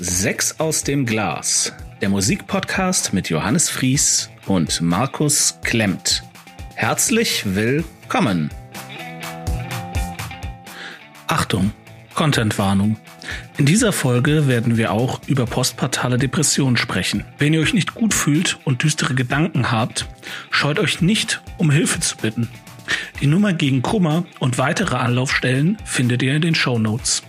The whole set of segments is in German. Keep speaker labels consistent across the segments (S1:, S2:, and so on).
S1: Sechs aus dem Glas, der Musikpodcast mit Johannes Fries und Markus Klemmt. Herzlich willkommen. Achtung, Contentwarnung. In dieser Folge werden wir auch über postpartale Depression sprechen. Wenn ihr euch nicht gut fühlt und düstere Gedanken habt, scheut euch nicht, um Hilfe zu bitten. Die Nummer gegen Kummer und weitere Anlaufstellen findet ihr in den Show Notes.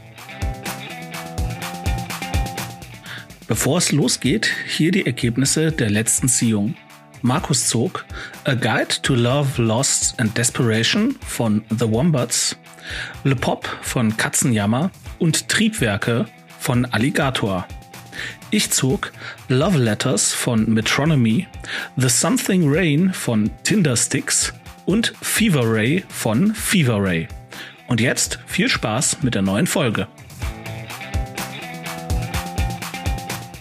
S1: Bevor es losgeht, hier die Ergebnisse der letzten Ziehung. Markus zog A Guide to Love, Lost and Desperation von The Wombats, Le Pop von Katzenjammer und Triebwerke von Alligator. Ich zog Love Letters von Metronomy, The Something Rain von Tindersticks und Fever Ray von Fever Ray. Und jetzt viel Spaß mit der neuen Folge.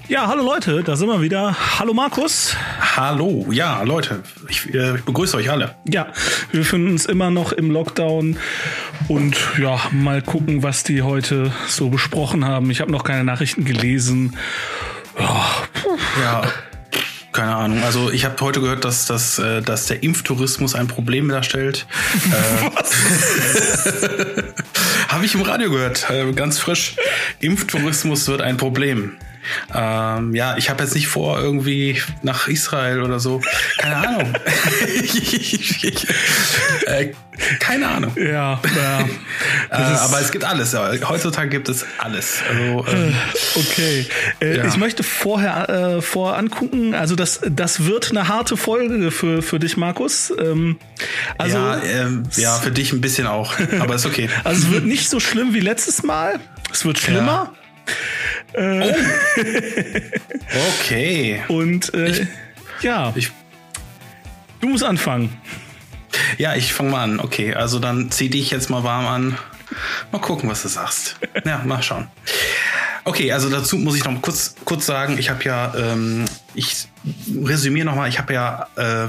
S1: Ja, hallo Leute, da sind wir wieder. Hallo Markus.
S2: Hallo, ja, Leute, ich, äh, ich, begrüße euch alle.
S1: Ja, wir befinden uns immer noch im Lockdown und ja, mal gucken, was die heute so besprochen haben. Ich habe noch keine Nachrichten gelesen.
S2: Ja, ja keine Ahnung. Also ich habe heute gehört, dass, dass, äh, dass der Impftourismus ein Problem darstellt. äh, habe ich im Radio gehört, äh, ganz frisch. Impftourismus wird ein Problem. Ähm, ja, ich habe jetzt nicht vor, irgendwie nach Israel oder so. Keine Ahnung. äh, keine Ahnung.
S1: Ja, ja.
S2: äh, aber es gibt alles. Heutzutage gibt es alles. Also, ähm,
S1: okay. Äh, ja. Ich möchte vorher äh, vor angucken, also das, das wird eine harte Folge für, für dich, Markus. Ähm,
S2: also, ja, ähm, ja, für dich ein bisschen auch. Aber ist okay.
S1: Also es wird nicht so schlimm wie letztes Mal. Es wird schlimmer. Ja.
S2: Äh, okay.
S1: Und äh, ich, ja, ich, du musst anfangen.
S2: Ja, ich fange mal an. Okay, also dann zieh dich jetzt mal warm an. Mal gucken, was du sagst. Ja, mal schauen. Okay, also dazu muss ich noch kurz, kurz sagen, ich habe ja, ähm, ich resümiere nochmal, ich habe ja äh,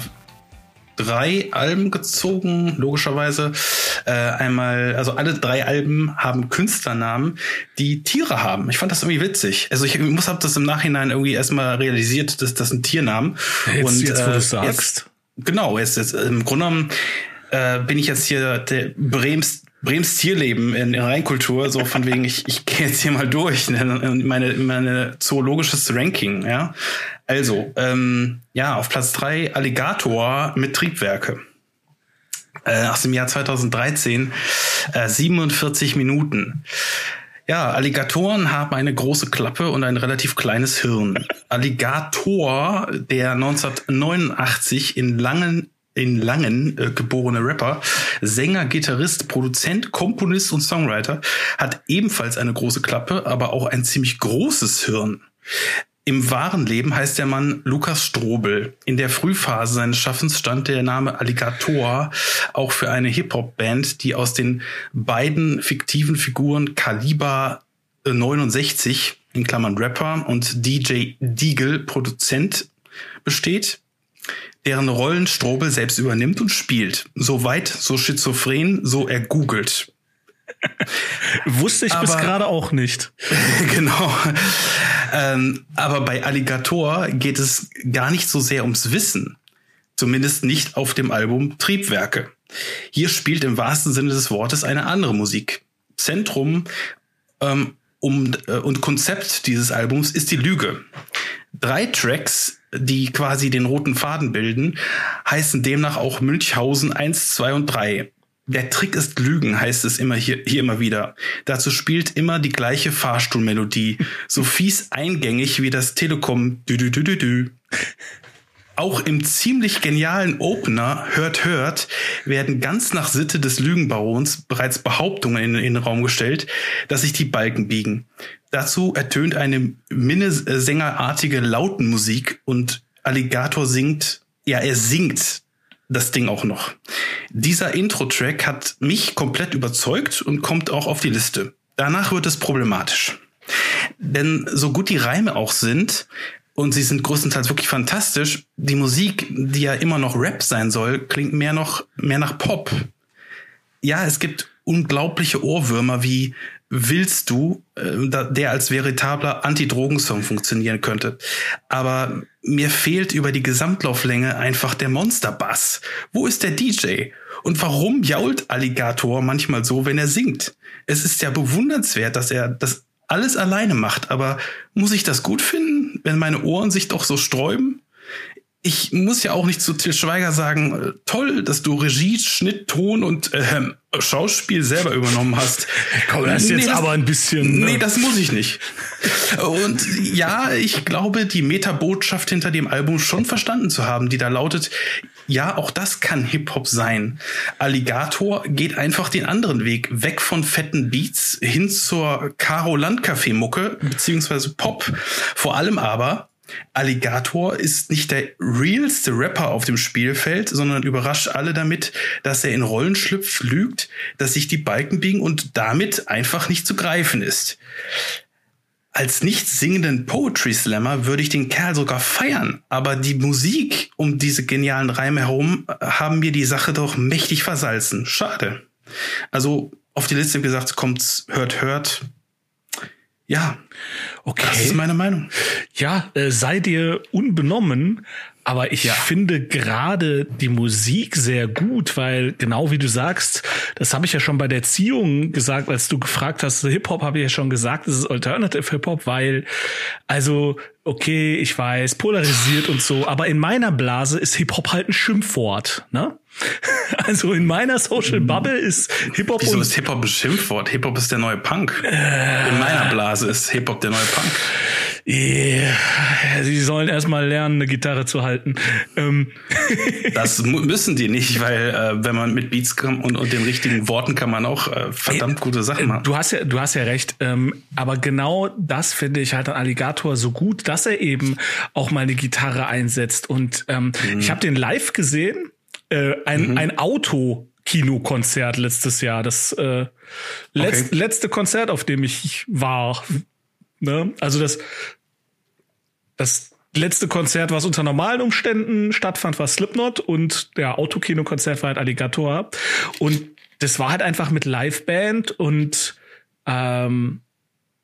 S2: drei Alben gezogen, logischerweise. Äh, einmal, also alle drei Alben haben Künstlernamen, die Tiere haben. Ich fand das irgendwie witzig. Also ich muss habe das im Nachhinein irgendwie erstmal realisiert, dass das ein Tiernamen.
S1: Jetzt, und jetzt, wo äh, du sagst.
S2: Jetzt, genau, jetzt, jetzt im Grunde genommen äh, bin ich jetzt hier der Brems Brems Tierleben in, in Rheinkultur, so von wegen, ich, ich gehe jetzt hier mal durch, ne, meine, meine zoologisches Ranking, ja. Also, ähm, ja, auf Platz drei Alligator mit Triebwerke. Äh, aus dem Jahr 2013, äh, 47 Minuten. Ja, Alligatoren haben eine große Klappe und ein relativ kleines Hirn. Alligator, der 1989 in langen in Langen äh, geborene Rapper, Sänger, Gitarrist, Produzent, Komponist und Songwriter, hat ebenfalls eine große Klappe, aber auch ein ziemlich großes Hirn. Im wahren Leben heißt der Mann Lukas Strobel. In der Frühphase seines Schaffens stand der Name Alligator auch für eine Hip-Hop-Band, die aus den beiden fiktiven Figuren Kaliber 69 in Klammern Rapper und DJ Deagle Produzent besteht deren Rollen Strobel selbst übernimmt und spielt. So weit, so schizophren, so er googelt.
S1: Wusste ich aber, bis gerade auch nicht.
S2: genau. Ähm, aber bei Alligator geht es gar nicht so sehr ums Wissen. Zumindest nicht auf dem Album Triebwerke. Hier spielt im wahrsten Sinne des Wortes eine andere Musik. Zentrum ähm, um, äh, und Konzept dieses Albums ist die Lüge. Drei Tracks die quasi den roten Faden bilden, heißen demnach auch Münchhausen 1, 2 und 3. Der Trick ist Lügen, heißt es immer hier, hier immer wieder. Dazu spielt immer die gleiche Fahrstuhlmelodie, so fies eingängig wie das Telekom dü dü dü dü dü. Auch im ziemlich genialen Opener Hört Hört werden ganz nach Sitte des Lügenbarons bereits Behauptungen in, in den Raum gestellt, dass sich die Balken biegen. Dazu ertönt eine Minnesängerartige Lautenmusik und Alligator singt, ja, er singt das Ding auch noch. Dieser Intro-Track hat mich komplett überzeugt und kommt auch auf die Liste. Danach wird es problematisch. Denn so gut die Reime auch sind, und sie sind größtenteils wirklich fantastisch. Die Musik, die ja immer noch Rap sein soll, klingt mehr noch mehr nach Pop. Ja, es gibt unglaubliche Ohrwürmer wie willst du, äh, der als veritabler Anti-Drogen-Song funktionieren könnte. Aber mir fehlt über die Gesamtlauflänge einfach der Monster-Bass. Wo ist der DJ? Und warum jault Alligator manchmal so, wenn er singt? Es ist ja bewundernswert, dass er das alles alleine macht, aber muss ich das gut finden, wenn meine Ohren sich doch so sträuben? Ich muss ja auch nicht zu Till Schweiger sagen, äh, toll, dass du Regie, Schnitt, Ton und äh, Schauspiel selber übernommen hast.
S1: Komm, das ist nee, jetzt das, aber ein bisschen.
S2: Ne? Nee, das muss ich nicht. Und ja, ich glaube, die Metabotschaft hinter dem Album schon verstanden zu haben, die da lautet, ja, auch das kann Hip-Hop sein. Alligator geht einfach den anderen Weg, weg von fetten Beats hin zur Caro Landcafé Mucke, beziehungsweise Pop. Vor allem aber Alligator ist nicht der realste Rapper auf dem Spielfeld, sondern überrascht alle damit, dass er in Rollen schlüpft, lügt, dass sich die Balken biegen und damit einfach nicht zu greifen ist. Als nicht singenden Poetry Slammer würde ich den Kerl sogar feiern, aber die Musik um diese genialen Reime herum haben mir die Sache doch mächtig versalzen. Schade. Also auf die Liste gesagt, kommt's, hört, hört. Ja,
S1: Okay. Das ist meine Meinung. Ja, äh, sei dir unbenommen, aber ich ja. finde gerade die Musik sehr gut, weil genau wie du sagst, das habe ich ja schon bei der Ziehung gesagt, als du gefragt hast, Hip-Hop habe ich ja schon gesagt, es ist Alternative Hip-Hop, weil, also, okay, ich weiß, polarisiert und so, aber in meiner Blase ist Hip-Hop halt ein Schimpfwort, ne? Also in meiner Social Bubble ist Hip-Hop.
S2: Wieso ist Hip-Hop ein Schimpfwort? Hip-Hop ist der neue Punk. Äh, in meiner Blase ist Hip-Hop der neue Punk.
S1: Yeah. Sie sollen erstmal lernen, eine Gitarre zu halten. Ähm.
S2: Das müssen die nicht, weil äh, wenn man mit Beats kommt und, und den richtigen Worten kann man auch äh, verdammt gute Sachen machen.
S1: Du hast ja, du hast ja recht. Ähm, aber genau das finde ich halt an Alligator so gut, dass er eben auch mal eine Gitarre einsetzt. Und ähm, mhm. ich habe den live gesehen äh, ein, mhm. ein Auto. Kinokonzert letztes Jahr. Das äh, letzt, okay. letzte Konzert, auf dem ich war. Ne? Also das, das letzte Konzert, was unter normalen Umständen stattfand, war Slipknot und der Autokinokonzert war halt Alligator. Und das war halt einfach mit Liveband und ähm,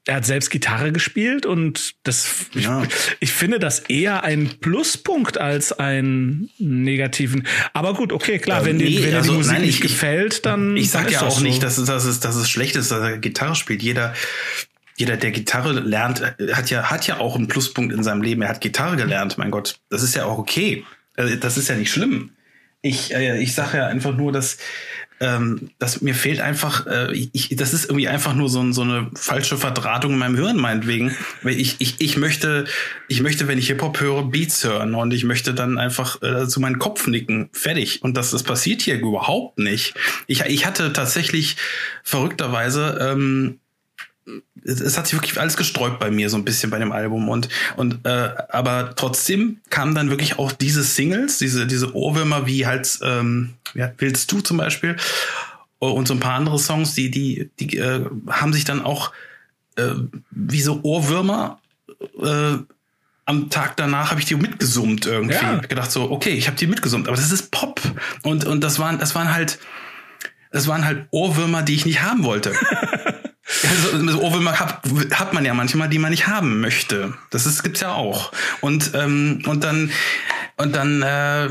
S1: er hat selbst Gitarre gespielt und das ja. ich, ich, finde das eher ein Pluspunkt als einen negativen. Aber gut, okay, klar, äh, wenn, nee, die, wenn also, die Musik nein, nicht ich, gefällt, dann.
S2: Ich sag
S1: dann
S2: ja auch so. nicht, dass dass, es, dass es schlecht ist, dass er Gitarre spielt. Jeder, jeder, der Gitarre lernt, hat ja, hat ja auch einen Pluspunkt in seinem Leben. Er hat Gitarre gelernt, mein Gott. Das ist ja auch okay. Äh, das ist ja nicht schlimm. Ich, äh, ich sage ja einfach nur, dass ähm, das mir fehlt einfach, äh, ich, das ist irgendwie einfach nur so, so eine falsche Verdrahtung in meinem Hirn meinetwegen. Ich, ich, ich möchte, ich möchte, wenn ich Hip-Hop höre, Beats hören und ich möchte dann einfach äh, zu meinem Kopf nicken. Fertig. Und das, das passiert hier überhaupt nicht. Ich, ich hatte tatsächlich verrückterweise ähm, es hat sich wirklich alles gesträubt bei mir so ein bisschen bei dem Album und und äh, aber trotzdem kamen dann wirklich auch diese Singles, diese diese Ohrwürmer wie halt ähm, ja, willst du zum Beispiel und so ein paar andere Songs, die die die äh, haben sich dann auch äh, wie so Ohrwürmer äh, am Tag danach habe ich die mitgesummt irgendwie. Ja. Gedacht so, okay, ich habe die mitgesummt, aber das ist Pop und und das waren das waren halt das waren halt Ohrwürmer, die ich nicht haben wollte. Also, Ohrwürmer hat, hat man ja manchmal, die man nicht haben möchte. Das ist, gibt's ja auch. Und, ähm, und dann, und dann äh,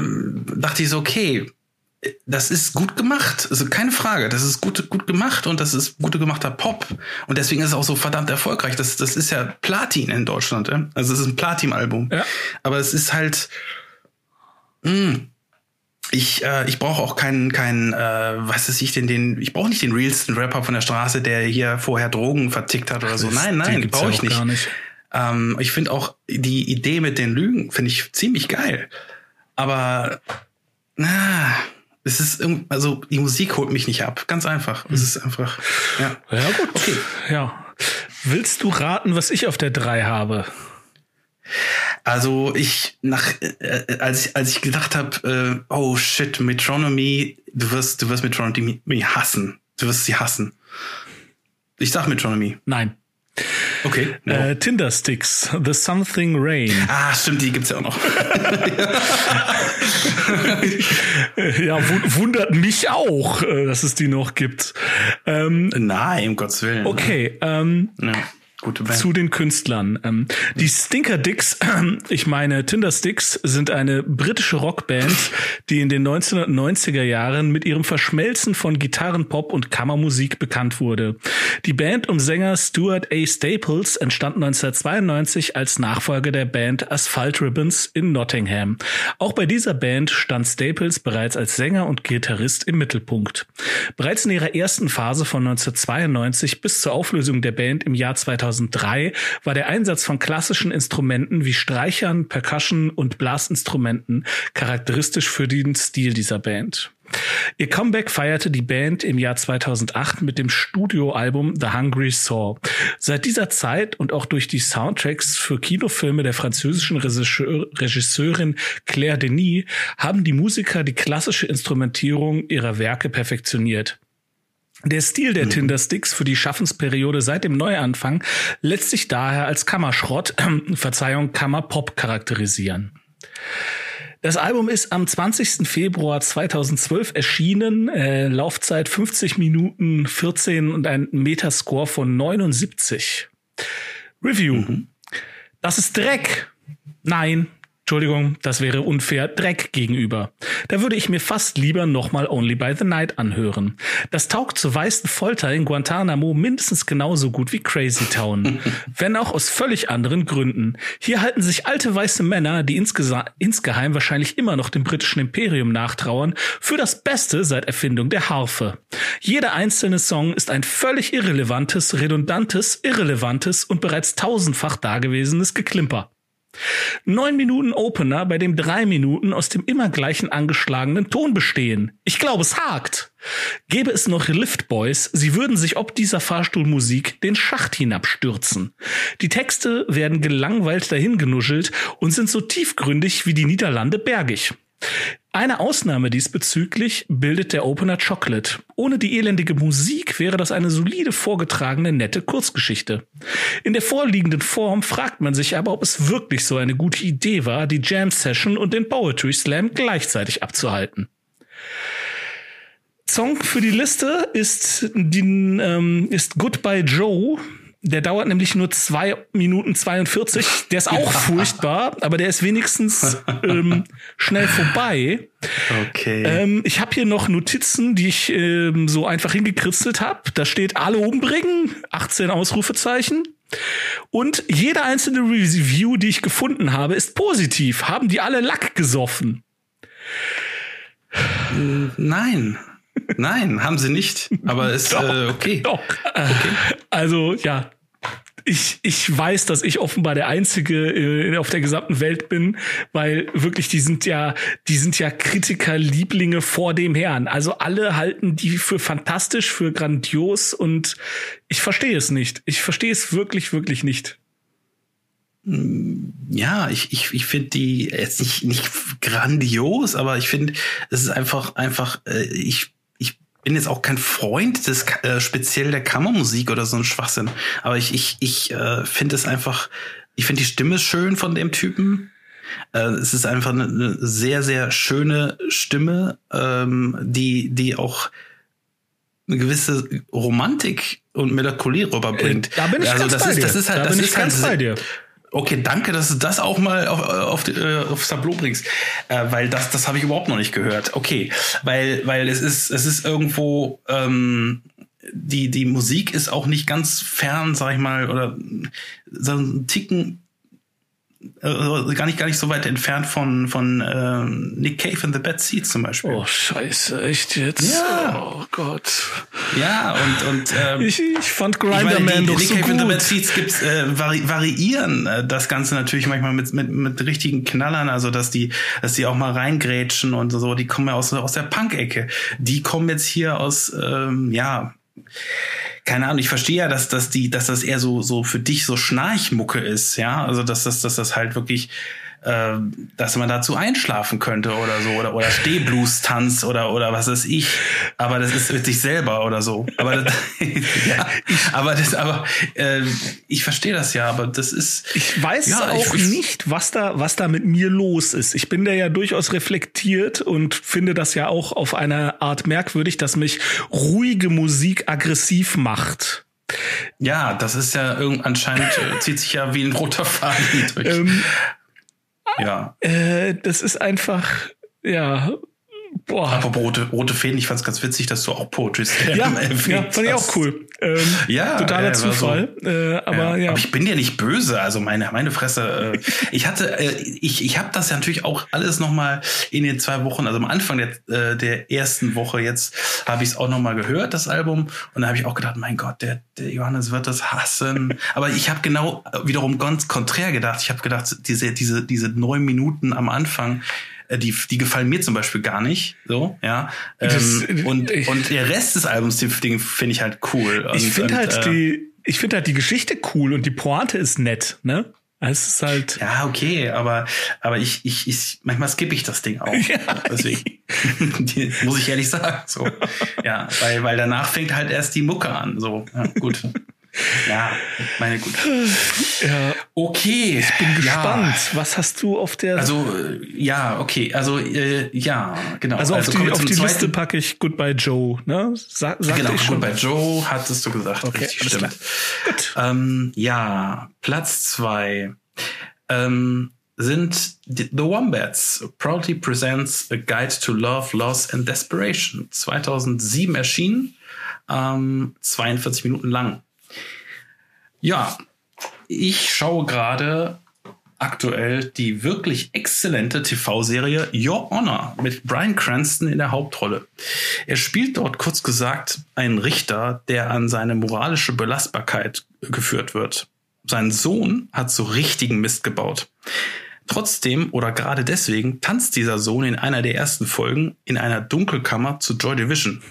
S2: dachte ich so, okay, das ist gut gemacht. Also keine Frage. Das ist gut, gut gemacht und das ist gut gemachter Pop. Und deswegen ist es auch so verdammt erfolgreich. Das, das ist ja Platin in Deutschland. Ja? Also es ist ein Platin-Album. Ja. Aber es ist halt, mh, hm, ich, äh, ich brauche auch keinen, keinen, äh, was ist ich denn, den, ich brauche nicht den realsten Rapper von der Straße, der hier vorher Drogen vertickt hat oder so. Nein, nein, brauche ich nicht. nicht. Ähm, ich finde auch die Idee mit den Lügen finde ich ziemlich geil. Aber na, es ist irgendwie, also die Musik holt mich nicht ab. Ganz einfach. Es ist einfach. Ja.
S1: Ja gut. Okay. Ja. Willst du raten, was ich auf der 3 habe?
S2: Also ich nach äh, als ich als ich gedacht habe, äh, oh shit, Metronomy, du wirst du wirst Metronomy hassen. Du wirst sie hassen. Ich sag Metronomy.
S1: Nein.
S2: Okay.
S1: No. Äh, Tindersticks, The Something Rain.
S2: Ah, stimmt, die gibt's ja auch noch.
S1: ja, wundert mich auch, äh, dass es die noch gibt.
S2: Ähm, Nein, um Gottes Willen.
S1: Okay. Ähm, ja. Zu den Künstlern. Ähm, die Stinker Dicks, äh, ich meine Tinder Sticks, sind eine britische Rockband, die in den 1990er Jahren mit ihrem Verschmelzen von Gitarrenpop und Kammermusik bekannt wurde. Die Band um Sänger Stuart A. Staples entstand 1992 als Nachfolger der Band Asphalt Ribbons in Nottingham. Auch bei dieser Band stand Staples bereits als Sänger und Gitarrist im Mittelpunkt. Bereits in ihrer ersten Phase von 1992 bis zur Auflösung der Band im Jahr 2000 2003 war der Einsatz von klassischen Instrumenten wie Streichern, Percussion und Blasinstrumenten charakteristisch für den Stil dieser Band. Ihr Comeback feierte die Band im Jahr 2008 mit dem Studioalbum The Hungry Saw. Seit dieser Zeit und auch durch die Soundtracks für Kinofilme der französischen Regisseur, Regisseurin Claire Denis haben die Musiker die klassische Instrumentierung ihrer Werke perfektioniert. Der Stil der mhm. Tinder-Sticks für die Schaffensperiode seit dem Neuanfang lässt sich daher als Kammerschrott, äh, Verzeihung, Kammerpop charakterisieren. Das Album ist am 20. Februar 2012 erschienen, äh, Laufzeit 50 Minuten 14 und ein Metascore von 79. Review. Mhm. Das ist Dreck. Nein, Entschuldigung, das wäre unfair Dreck gegenüber. Da würde ich mir fast lieber nochmal Only by the Night anhören. Das taugt zur weißen Folter in Guantanamo mindestens genauso gut wie Crazy Town. Wenn auch aus völlig anderen Gründen. Hier halten sich alte weiße Männer, die insgeheim wahrscheinlich immer noch dem britischen Imperium nachtrauern, für das Beste seit Erfindung der Harfe. Jeder einzelne Song ist ein völlig irrelevantes, redundantes, irrelevantes und bereits tausendfach dagewesenes Geklimper. Neun Minuten Opener, bei dem drei Minuten aus dem immer gleichen angeschlagenen Ton bestehen. Ich glaube, es hakt. Gäbe es noch Liftboys, sie würden sich ob dieser Fahrstuhlmusik den Schacht hinabstürzen. Die Texte werden gelangweilt dahingenuschelt und sind so tiefgründig wie die Niederlande bergig. Eine Ausnahme diesbezüglich bildet der Opener Chocolate. Ohne die elendige Musik wäre das eine solide vorgetragene, nette Kurzgeschichte. In der vorliegenden Form fragt man sich aber, ob es wirklich so eine gute Idee war, die Jam Session und den Poetry Slam gleichzeitig abzuhalten. Song für die Liste ist, die, ähm, ist Goodbye Joe der dauert nämlich nur zwei Minuten 42. Der ist auch furchtbar, aber der ist wenigstens ähm, schnell vorbei.
S2: Okay.
S1: Ähm, ich habe hier noch Notizen, die ich ähm, so einfach hingekritzelt habe. Da steht alle umbringen, 18 Ausrufezeichen. Und jede einzelne Review, die ich gefunden habe, ist positiv. Haben die alle Lack gesoffen?
S2: Nein. Nein, haben sie nicht. Aber ist doch, äh, okay. Doch.
S1: Okay. Also ja, ich, ich weiß, dass ich offenbar der Einzige äh, auf der gesamten Welt bin, weil wirklich, die sind ja, die sind ja Kritikerlieblinge vor dem Herrn. Also alle halten die für fantastisch, für grandios und ich verstehe es nicht. Ich verstehe es wirklich, wirklich nicht.
S2: Ja, ich, ich, ich finde die jetzt nicht, nicht grandios, aber ich finde, es ist einfach, einfach, äh, ich bin jetzt auch kein Freund des äh, speziell der Kammermusik oder so ein Schwachsinn, aber ich ich ich äh, finde es einfach, ich finde die Stimme schön von dem Typen. Äh, es ist einfach eine, eine sehr sehr schöne Stimme, ähm, die die auch eine gewisse Romantik und Melancholie rüberbringt.
S1: Äh, da bin ich also ganz
S2: das
S1: bei
S2: ist,
S1: dir.
S2: Das ist halt,
S1: da
S2: das
S1: bin
S2: ist
S1: ich ganz
S2: halt,
S1: bei dir.
S2: Okay, danke, dass du das auch mal auf, auf, äh, aufs Tableau bringst, äh, weil das, das habe ich überhaupt noch nicht gehört. Okay, weil, weil es ist, es ist irgendwo ähm, die die Musik ist auch nicht ganz fern, sag ich mal, oder so ein Ticken äh, gar nicht gar nicht so weit entfernt von von äh, Nick Cave in the Bad Seeds zum Beispiel.
S1: Oh Scheiße, echt jetzt?
S2: Ja.
S1: Oh Gott.
S2: Ja und und
S1: ähm, ich, ich fand Grinderman doch
S2: Nick
S1: so
S2: Cave
S1: gut.
S2: in the Bad Seeds gibt's äh, vari variieren äh, das Ganze natürlich manchmal mit mit mit richtigen Knallern, also dass die dass die auch mal reingrätschen und so. Die kommen ja aus aus der Punk-Ecke. Die kommen jetzt hier aus ähm, ja keine Ahnung, ich verstehe ja, dass, dass die, dass das eher so, so für dich so Schnarchmucke ist, ja. Also dass das, dass das halt wirklich äh, dass man dazu einschlafen könnte oder so oder oder Stehblues-Tanz oder oder was ist ich. Aber das ist mit sich selber oder so. Aber das, ja, aber das, aber äh, ich verstehe das ja. Aber das ist.
S1: Ich weiß
S2: ja,
S1: auch
S2: ich,
S1: nicht, was da was da mit mir los ist. Ich bin da ja durchaus reflektiert und finde das ja auch auf eine Art merkwürdig, dass mich ruhige Musik aggressiv macht.
S2: Ja, das ist ja irgend anscheinend äh, zieht sich ja wie ein roter Faden durch. Ähm,
S1: ja. Äh, das ist einfach, ja,
S2: Boah. Aber rote, rote Fäden, ich fand es ganz witzig, dass du auch Poetry
S1: Slam ja, ja, fand ich auch cool. Ähm, ja, totaler äh, Zufall. So, äh, aber ja. ja.
S2: Aber ich bin ja nicht böse, also meine meine Fresse. Äh, ich hatte, äh, ich ich habe das ja natürlich auch alles noch mal in den zwei Wochen, also am Anfang der, äh, der ersten Woche jetzt habe ich es auch noch mal gehört, das Album, und da habe ich auch gedacht, mein Gott, der, der Johannes wird das hassen. aber ich habe genau wiederum ganz konträr gedacht. Ich habe gedacht, diese diese diese neun Minuten am Anfang äh, die, die gefallen mir zum Beispiel gar nicht. So, ja. Das, ähm, und, ich, und der Rest des Albums, den, den finde ich halt cool.
S1: Und, ich finde halt äh, die, ich finde halt die Geschichte cool und die Pointe ist nett, ne? Es ist halt.
S2: Ja, okay, aber, aber ich, ich, ich, manchmal skippe ich das Ding auch. Ja. Deswegen. muss ich ehrlich sagen. So. Ja, weil, weil danach fängt halt erst die Mucke an. So, ja, gut. Ja, meine Güte.
S1: Ja. Okay. Ich bin gespannt. Ja. Was hast du auf der.
S2: Also, ja, okay. Also, äh, ja, genau.
S1: Also, auf also die, auf die Liste packe ich Goodbye Joe, ne?
S2: Sa genau, ich schon. Goodbye Joe hattest du gesagt. Okay, Richtig, stimmt. Gut. Ähm, ja, Platz zwei. Ähm, sind The Wombats proudly presents A Guide to Love, Loss and Desperation. 2007 erschienen, ähm, 42 Minuten lang. Ja, ich schaue gerade aktuell die wirklich exzellente TV-Serie Your Honor mit Brian Cranston in der Hauptrolle. Er spielt dort kurz gesagt einen Richter, der an seine moralische Belastbarkeit geführt wird. Sein Sohn hat so richtigen Mist gebaut. Trotzdem oder gerade deswegen tanzt dieser Sohn in einer der ersten Folgen in einer Dunkelkammer zu Joy Division.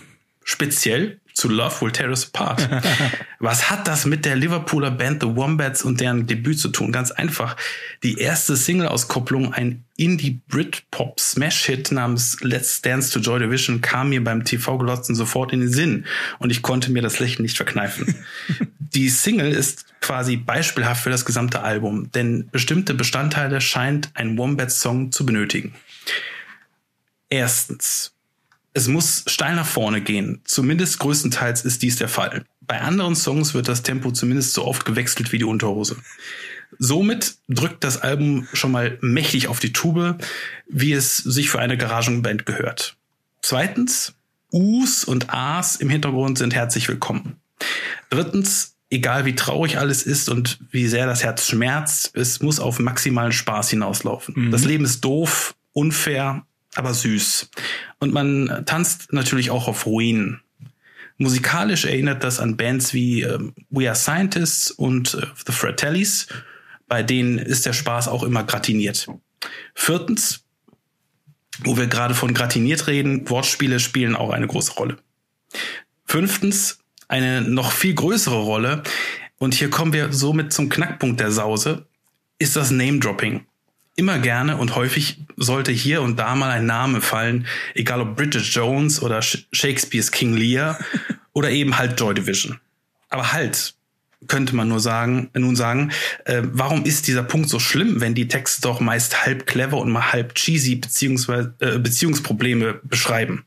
S2: Speziell zu Love Will Tear Us Apart. Was hat das mit der Liverpooler Band The Wombats und deren Debüt zu tun? Ganz einfach. Die erste Single-Auskopplung, ein Indie-Brit-Pop-Smash-Hit namens Let's Dance to Joy Division, kam mir beim TV-Glotzen sofort in den Sinn und ich konnte mir das Lächeln nicht verkneifen. Die Single ist quasi beispielhaft für das gesamte Album, denn bestimmte Bestandteile scheint ein Wombats-Song zu benötigen. Erstens, es muss steil nach vorne gehen. Zumindest größtenteils ist dies der Fall. Bei anderen Songs wird das Tempo zumindest so oft gewechselt wie die Unterhose. Somit drückt das Album schon mal mächtig auf die Tube, wie es sich für eine Garagenband gehört. Zweitens, Us und As im Hintergrund sind herzlich willkommen. Drittens, egal wie traurig alles ist und wie sehr das Herz schmerzt, es muss auf maximalen Spaß hinauslaufen. Mhm. Das Leben ist doof, unfair, aber süß. Und man tanzt natürlich auch auf Ruinen. Musikalisch erinnert das an Bands wie äh, We Are Scientists und äh, The Fratellis. Bei denen ist der Spaß auch immer gratiniert. Viertens, wo wir gerade von gratiniert reden, Wortspiele spielen auch eine große Rolle. Fünftens, eine noch viel größere Rolle, und hier kommen wir somit zum Knackpunkt der Sause, ist das Name-Dropping immer gerne und häufig sollte hier und da mal ein Name fallen, egal ob Bridget Jones oder Shakespeares King Lear oder eben halt Joy Division. Aber halt, könnte man nur sagen, nun sagen, äh, warum ist dieser Punkt so schlimm, wenn die Texte doch meist halb clever und mal halb cheesy beziehungsweise äh, Beziehungsprobleme beschreiben?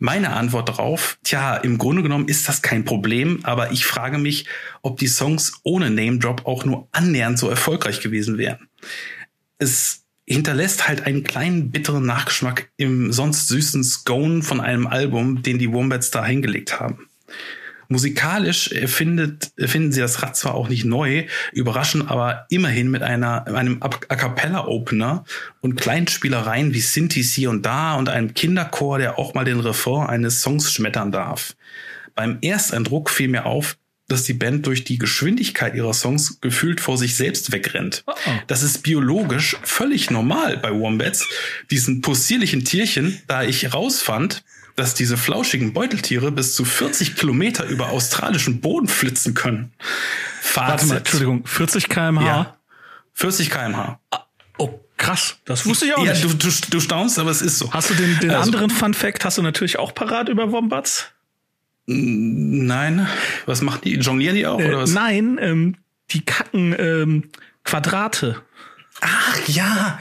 S2: Meine Antwort darauf, tja, im Grunde genommen ist das kein Problem, aber ich frage mich, ob die Songs ohne Name Drop auch nur annähernd so erfolgreich gewesen wären es hinterlässt halt einen kleinen bitteren Nachgeschmack im sonst süßen Scone von einem Album, den die Wombats da hingelegt haben. Musikalisch erfindet, erfinden sie das Rad zwar auch nicht neu, überraschen aber immerhin mit einer, einem A Cappella Opener und Kleinspielereien wie Synthes hier und da und einem Kinderchor, der auch mal den Refrain eines Songs schmettern darf. Beim Ersteindruck fiel mir auf, dass die Band durch die Geschwindigkeit ihrer Songs gefühlt vor sich selbst wegrennt. Oh. Das ist biologisch völlig normal bei Wombats, diesen possierlichen Tierchen, da ich rausfand, dass diese flauschigen Beuteltiere bis zu 40 Kilometer über australischen Boden flitzen können.
S1: Fazit. Warte mal, Entschuldigung, 40 kmh? Ja,
S2: 40 kmh.
S1: Oh, krass. Das wusste ich auch
S2: ja,
S1: nicht.
S2: Du, du, du staunst, aber es ist so.
S1: Hast du den, den
S2: Also-
S1: anderen Fun Fact hast du natürlich auch parat über Wombats?
S2: Nein. Was machen die? Jonglieren die auch,
S1: Äh,
S2: oder was?
S1: nein, ähm, die kacken ähm, Quadrate.
S2: Ach ja,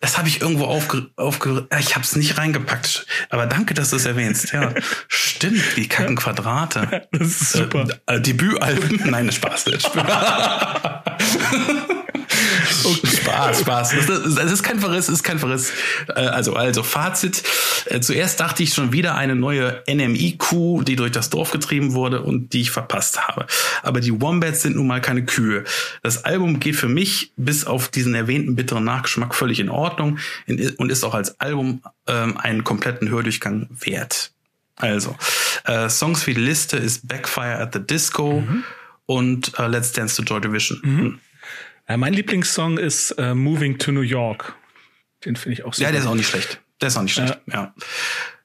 S2: das habe ich irgendwo aufge, aufge ich habe es nicht reingepackt. Aber danke, dass du es erwähnst. Ja, stimmt, die kacken Quadrate.
S1: Das ist super.
S2: Äh, äh, Debütalben? Nein, Spaß. Spaß, Spaß. Das, das, das ist kein Verriss, ist kein Verriss. Äh, Also, also Fazit. Äh, Zuerst dachte ich schon wieder eine neue NMI-Kuh, die durch das Dorf getrieben wurde und die ich verpasst habe. Aber die Wombats sind nun mal keine Kühe. Das Album geht für mich bis auf diesen erwähnten bitteren Nachgeschmack völlig in Ordnung und ist auch als Album ähm, einen kompletten Hördurchgang wert. Also, äh, Songs wie die Liste ist Backfire at the Disco und äh, Let's Dance to Joy Division.
S1: Äh, mein Lieblingssong ist äh, Moving to New York. Den finde ich auch super.
S2: Ja, der ist auch nicht schlecht. Der ist auch nicht schlecht. Ja.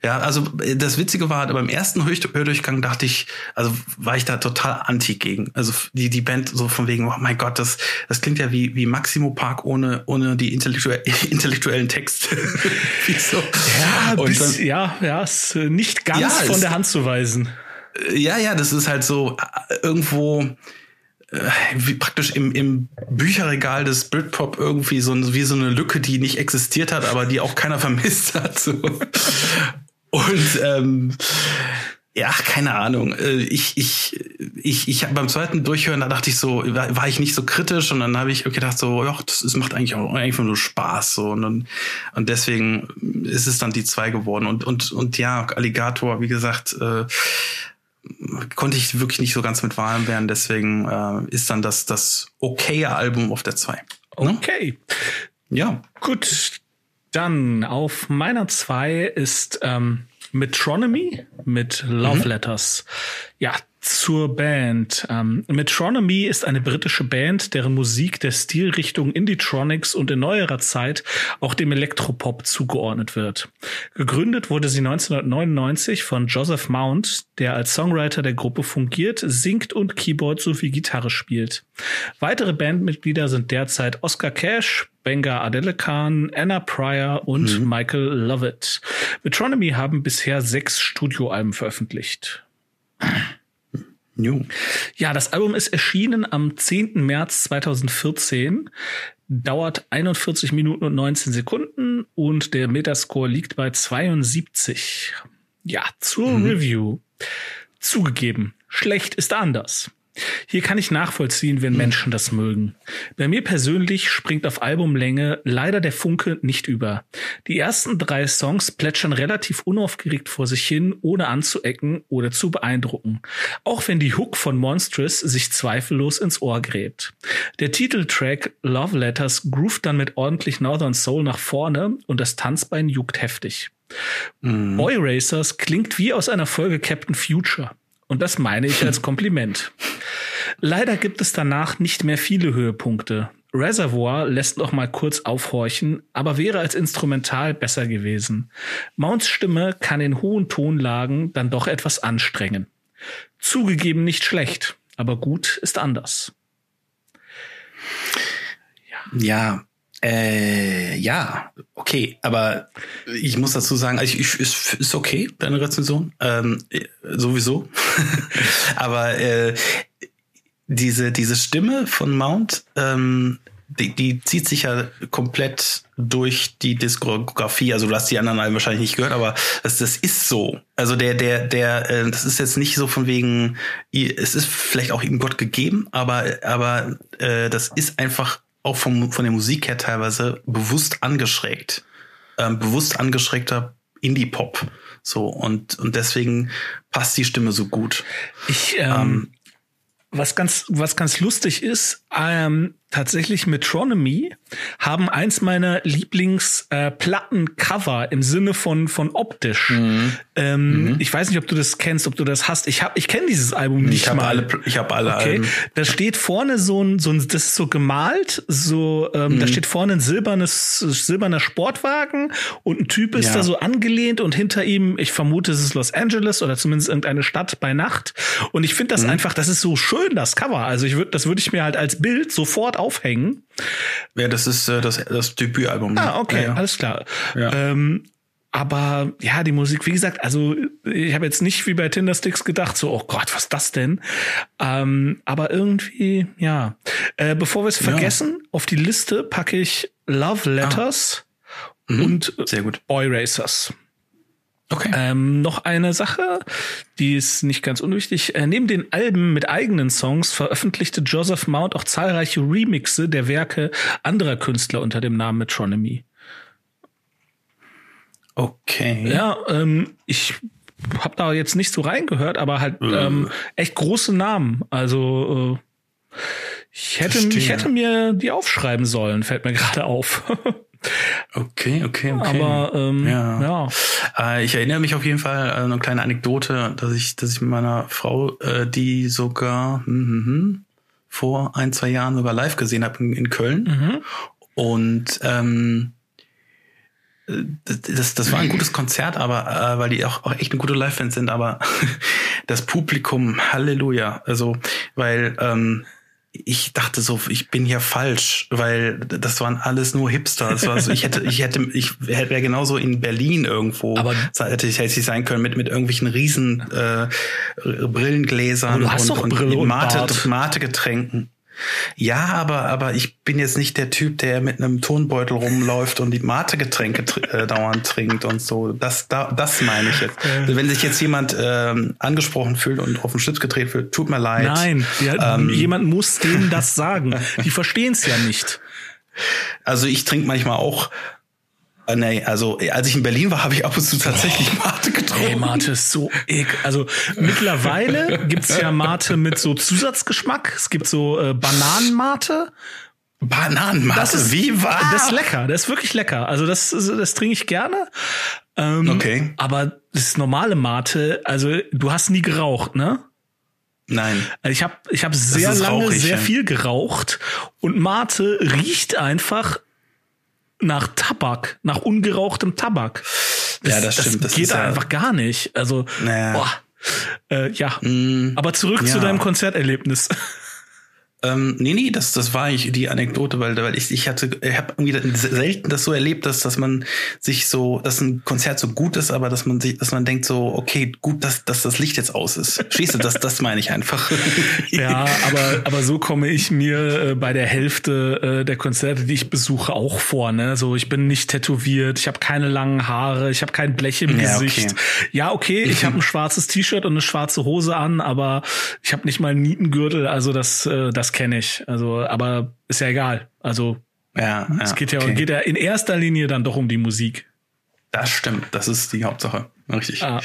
S2: Ja, also äh, das Witzige war, beim ersten Hör- Hördurchgang dachte ich, also war ich da total anti gegen. Also die, die Band so von wegen, oh mein Gott, das, das klingt ja wie, wie Maximo Park ohne, ohne die intellektuell, intellektuellen Texte. so.
S1: ja, bis,
S2: dann-
S1: ja, ja, ist äh, nicht ganz
S2: Ja,
S1: von
S2: ist-
S1: der Hand zu weisen.
S2: Ja, ja, das ist halt so irgendwo wie praktisch im, im Bücherregal des Britpop irgendwie so wie so eine Lücke, die nicht existiert hat, aber die auch keiner vermisst hat. So. Und ähm, ja, keine Ahnung. Äh, Ich, ich, ich, ich beim zweiten Durchhören, da dachte ich so, war, war ich nicht so kritisch und dann habe ich gedacht so, ja, das, das macht eigentlich auch einfach nur Spaß so und dann, und deswegen ist es dann die zwei geworden und und und ja, Alligator, wie gesagt, äh, konnte ich wirklich nicht so ganz mit warm werden, deswegen äh, ist dann das das okaye Album auf der zwei. Ne?
S1: Okay.
S2: Ja.
S1: Gut, dann auf meiner zwei ist ähm, Metronomy mit Love Letters. Ja, zur Band. Ähm, Metronomy ist eine britische Band, deren Musik der Stilrichtung Indietronics und in neuerer Zeit auch dem Elektropop zugeordnet wird. Gegründet wurde sie 1999 von Joseph Mount, der als Songwriter der Gruppe fungiert, singt und Keyboard sowie Gitarre spielt. Weitere Bandmitglieder sind derzeit Oscar Cash, Benga Adelekan, Anna Pryor und Michael Lovett. Metronomy haben bisher sechs Studioalben veröffentlicht.
S2: Jo.
S1: Ja, das Album ist erschienen am 10. März 2014, dauert 41 Minuten und 19 Sekunden und der Metascore liegt bei 72. Ja, zur Review. Zugegeben, schlecht ist anders. Hier kann ich nachvollziehen, wenn Menschen das mögen. Bei mir persönlich springt auf Albumlänge leider der Funke nicht über. Die ersten drei Songs plätschern relativ unaufgeregt vor sich hin, ohne anzuecken oder zu beeindrucken. Auch wenn die Hook von Monstrous sich zweifellos ins Ohr gräbt. Der Titeltrack Love Letters groovt dann mit ordentlich Northern Soul nach vorne und das Tanzbein juckt heftig. Boy Racers klingt wie aus einer Folge Captain Future. Und das meine ich als Kompliment. Leider gibt es danach nicht mehr viele Höhepunkte. Reservoir lässt noch mal kurz aufhorchen, aber wäre als Instrumental besser gewesen. Mounts Stimme kann in hohen Tonlagen dann doch etwas anstrengen. Zugegeben nicht schlecht, aber gut ist anders.
S2: Ja, äh, ja, okay, aber ich muss dazu sagen, also ich, ist, ist okay, deine Rezension, ähm, äh, sowieso. aber äh, diese, diese Stimme von Mount, ähm, die, die zieht sich ja komplett durch die Diskografie. Also du hast die anderen Alben wahrscheinlich nicht gehört, aber das, das ist so. Also der, der, der, äh, das ist jetzt nicht so von wegen, es ist vielleicht auch ihm Gott gegeben, aber, aber äh, das ist einfach auch vom, von der Musik her teilweise bewusst angeschrägt. Ähm, bewusst angeschrägter Indie-Pop. So, und, und deswegen passt die Stimme so gut.
S1: Ich, ähm, was ganz, was ganz lustig ist, ähm, tatsächlich Metronomy haben eins meiner Lieblingsplattencover im Sinne von von optisch. Ähm, Ich weiß nicht, ob du das kennst, ob du das hast. Ich hab, ich kenne dieses Album nicht
S2: Ich habe
S1: mal.
S2: alle, ich habe alle
S1: Okay,
S2: Alben.
S1: da steht vorne so ein, so ein, das ist so gemalt, so, ähm,
S2: Mhm.
S1: da steht vorne ein silbernes, silberner Sportwagen und ein Typ ist
S2: Ja.
S1: da so angelehnt und hinter ihm, ich vermute, es ist Los Angeles oder zumindest irgendeine Stadt bei Nacht. Und ich finde das
S2: Mhm.
S1: einfach, das ist so schön, das Cover. Also ich würde, das würde ich mir halt als Bild sofort sofort aufhängen.
S2: Ja, das ist äh, das, das Debütalbum. ne?
S1: Ah, okay,
S2: Ja, ja.
S1: alles klar.
S2: Ja.
S1: Ähm, aber ja, die Musik, wie gesagt, also ich habe jetzt nicht wie bei Tindersticks gedacht, so, oh Gott, was ist das denn? Ähm, aber irgendwie, ja. Äh, bevor wir es
S2: Ja.
S1: vergessen, auf die Liste packe ich Love Letters
S2: Mhm.
S1: und
S2: Sehr gut.
S1: Boy Racers.
S2: Okay.
S1: Ähm, noch eine Sache, die ist nicht ganz unwichtig. Äh, neben den Alben mit eigenen Songs veröffentlichte Joseph Mount auch zahlreiche Remixe der Werke anderer Künstler unter dem Namen Metronomy.
S2: Okay.
S1: Ja, ähm, ich habe da jetzt nicht so reingehört, aber halt
S2: Äh.
S1: ähm, echt große Namen. Also äh, ich hätte,
S2: Verstehe.
S1: ich hätte mir die aufschreiben sollen, fällt mir gerade auf.
S2: Okay, okay, okay.
S1: aber ähm,
S2: Ja.
S1: ja.
S2: Äh, ich erinnere mich auf jeden Fall an eine kleine Anekdote, dass ich, dass ich mit meiner Frau, äh, die sogar hm, hm, hm, vor ein, zwei Jahren sogar live gesehen habe in, in Köln.
S1: Mhm.
S2: Und ähm, äh, das, das war ein gutes Konzert, aber äh, weil die auch, auch echt eine gute Live-Fans sind, aber das Publikum, Halleluja. Also, weil ähm, ich dachte so, ich bin hier falsch, weil das waren alles nur Hipster. Das war so, ich hätte, ich hätte, ich wäre genauso in Berlin irgendwo,
S1: Aber-
S2: hätte ich, hätte ich sein können mit mit irgendwelchen riesen äh, Brillengläsern
S1: hast
S2: und, und
S1: Brille und
S2: Mate,
S1: Bart.
S2: Mate-Getränken. Ja, aber, aber ich bin jetzt nicht der Typ, der mit einem Tonbeutel rumläuft und die Mate-Getränke tr äh, dauernd trinkt und so. Das, da, das meine ich jetzt.
S1: Äh.
S2: Wenn sich jetzt jemand ähm, angesprochen fühlt und auf den Schlips gedreht fühlt, tut mir leid.
S1: Nein, die,
S2: Ähm.
S1: jemand muss denen das sagen. Die verstehen es ja nicht.
S2: Also ich trinke manchmal auch. Äh, nee, also als ich in Berlin war, habe ich ab und zu tatsächlich Mate getrunken.
S1: Ey, Mate ist so ekel. Also mittlerweile gibt's ja Mate mit so Zusatzgeschmack. Es gibt so äh, Bananenmate.
S2: Bananenmate,
S1: Das ist
S2: wie war
S1: Das ist lecker, das ist wirklich lecker. Also das, das trinke ich gerne. Ähm,
S2: Okay.
S1: Aber das normale Mate, also du hast nie geraucht, ne?
S2: Nein.
S1: Also ich habe ich hab sehr lange
S2: rauchig,
S1: sehr viel geraucht und Mate riecht einfach nach Tabak, nach ungerauchtem Tabak.
S2: Ja, das stimmt.
S1: Das
S2: Das
S1: geht
S2: ist ja-
S1: einfach gar nicht. Also,
S2: Naja.
S1: boah. Äh, ja.
S2: Mm,
S1: Aber zurück zu
S2: ja.
S1: deinem Konzerterlebnis.
S2: Ähm, nee, nee, das, das war ich, die Anekdote, weil, weil ich, ich hatte, ich habe irgendwie selten das so erlebt, dass, dass man sich so, dass ein Konzert so gut ist, aber dass man sich, dass man denkt so, okay, gut, dass, dass das Licht jetzt aus ist. Schließt du, das, das meine ich einfach.
S1: Ja, aber, aber so komme ich mir äh, bei der Hälfte äh, der Konzerte, die ich besuche, auch vor. Ne? So, ich bin nicht tätowiert, ich habe keine langen Haare, ich habe kein Blech im
S2: Ja, okay.
S1: Gesicht. Ja, okay, ich habe ein schwarzes T-Shirt und eine schwarze Hose an, aber ich habe nicht mal einen Nietengürtel, also das, äh, das kenne ich. Also, aber ist ja egal. Also
S2: ja, ja,
S1: es geht ja,
S2: okay.
S1: geht ja in erster Linie dann doch um die Musik.
S2: Das stimmt, das ist die Hauptsache. Richtig.
S1: Ah.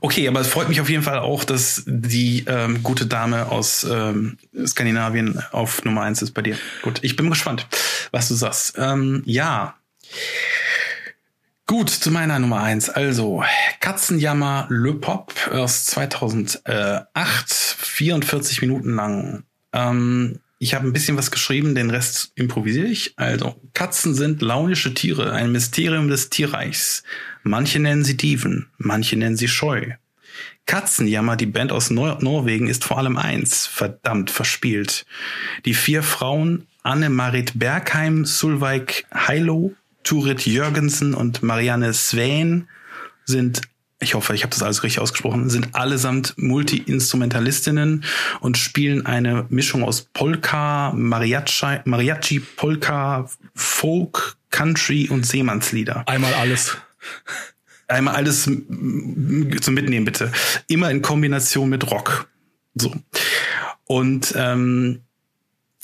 S2: Okay, aber es freut mich auf jeden Fall auch, dass die ähm, gute Dame aus ähm, Skandinavien auf Nummer eins ist bei dir. Gut, ich bin gespannt, was du sagst. Ähm, ja. Gut, zu meiner Nummer eins. Also, Katzenjammer Le Pop aus 2008, 44 Minuten lang. Ähm, ich habe ein bisschen was geschrieben, den Rest improvisiere ich. Also, Katzen sind launische Tiere, ein Mysterium des Tierreichs. Manche nennen sie Dieven, manche nennen sie Scheu. Katzenjammer, die Band aus Nor Norwegen, ist vor allem eins, verdammt verspielt. Die vier Frauen Anne-Marit Bergheim, Sulveig Heilo, Turit Jürgensen und Marianne Sveen sind, ich hoffe, ich habe das alles richtig ausgesprochen, sind allesamt Multi-Instrumentalistinnen und spielen eine Mischung aus Polka, Mariachi, Mariachi Polka, Folk, Country und Seemannslieder.
S1: Einmal alles.
S2: Einmal alles zum Mitnehmen, bitte. Immer in Kombination mit Rock. So. Und ähm,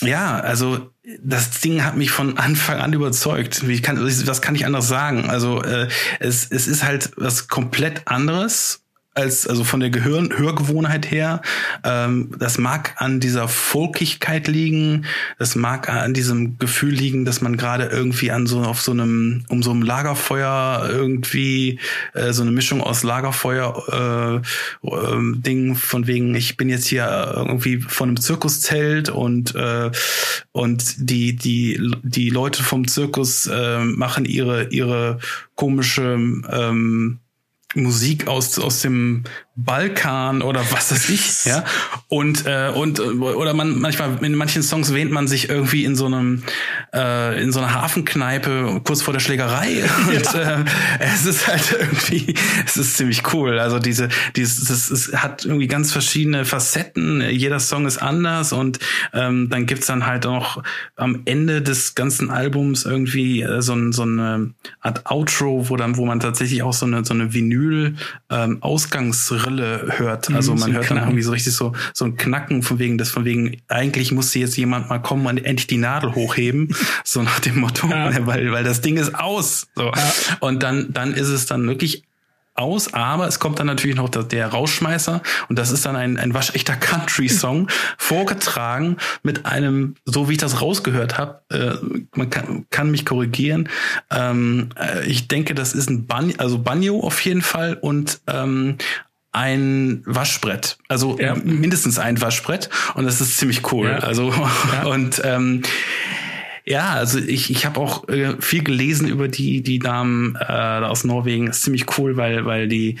S2: ja, also das Ding hat mich von Anfang an überzeugt. Wie kann, was kann ich anders sagen? Also äh, es, es ist halt was komplett anderes als also von der Gehör Hörgewohnheit her. Ähm, das mag an dieser Folkigkeit liegen. Das mag an diesem Gefühl liegen, dass man gerade irgendwie an so auf so einem um so einem Lagerfeuer irgendwie äh, so eine Mischung aus Lagerfeuer äh, ähm, Ding von wegen ich bin jetzt hier irgendwie von einem Zirkuszelt und äh, und die die die Leute vom Zirkus äh, machen ihre ihre komische ähm, Musik aus, aus dem Balkan oder was weiß ich, ja. Und äh, und oder man manchmal in manchen Songs wähnt man sich irgendwie in so einem äh, in so einer Hafenkneipe kurz vor der Schlägerei und äh, es ist halt irgendwie es ist ziemlich cool. Also diese dieses das es hat irgendwie ganz verschiedene Facetten. Jeder Song ist anders und ähm, dann gibt's dann halt auch am Ende des ganzen Albums irgendwie äh, so, ein, so eine Art Outro, wo dann wo man tatsächlich auch so eine so eine Vinyl ähm, Ausgangs Rille hört. Mhm, also man hört dann irgendwie so richtig so, so ein Knacken von wegen, das von wegen, eigentlich musste jetzt jemand mal kommen und endlich die Nadel hochheben. so nach dem Motto, ja. weil, weil das Ding ist aus. So. Ja. Und dann, dann ist es dann wirklich aus, aber es kommt dann natürlich noch der, der Rausschmeißer und das ist dann ein, ein waschechter Country-Song, vorgetragen mit einem, so wie ich das rausgehört habe, äh, man kann, kann mich korrigieren, ähm, äh, ich denke, das ist ein Banjo, also Banjo auf jeden Fall und ähm, ein Waschbrett, also ja. mindestens ein Waschbrett und das ist ziemlich cool. Ja. Also ja. und ähm, ja, also ich, ich habe auch äh, viel gelesen über die die Damen äh, aus Norwegen. Das ist ziemlich cool, weil weil die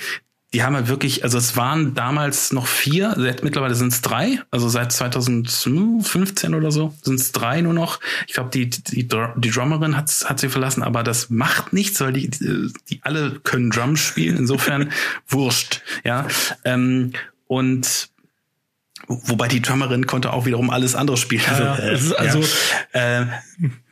S2: die haben halt wirklich, also es waren damals noch vier, mittlerweile sind es drei, also seit 2015 oder so sind es drei nur noch. Ich glaube, die, die, die Drummerin hat, hat sie verlassen, aber das macht nichts, weil die, die alle können Drum spielen, insofern wurscht, ja. Ähm, und Wobei die Drummerin konnte auch wiederum alles andere spielen.
S1: Ja, also, also
S2: ja. äh,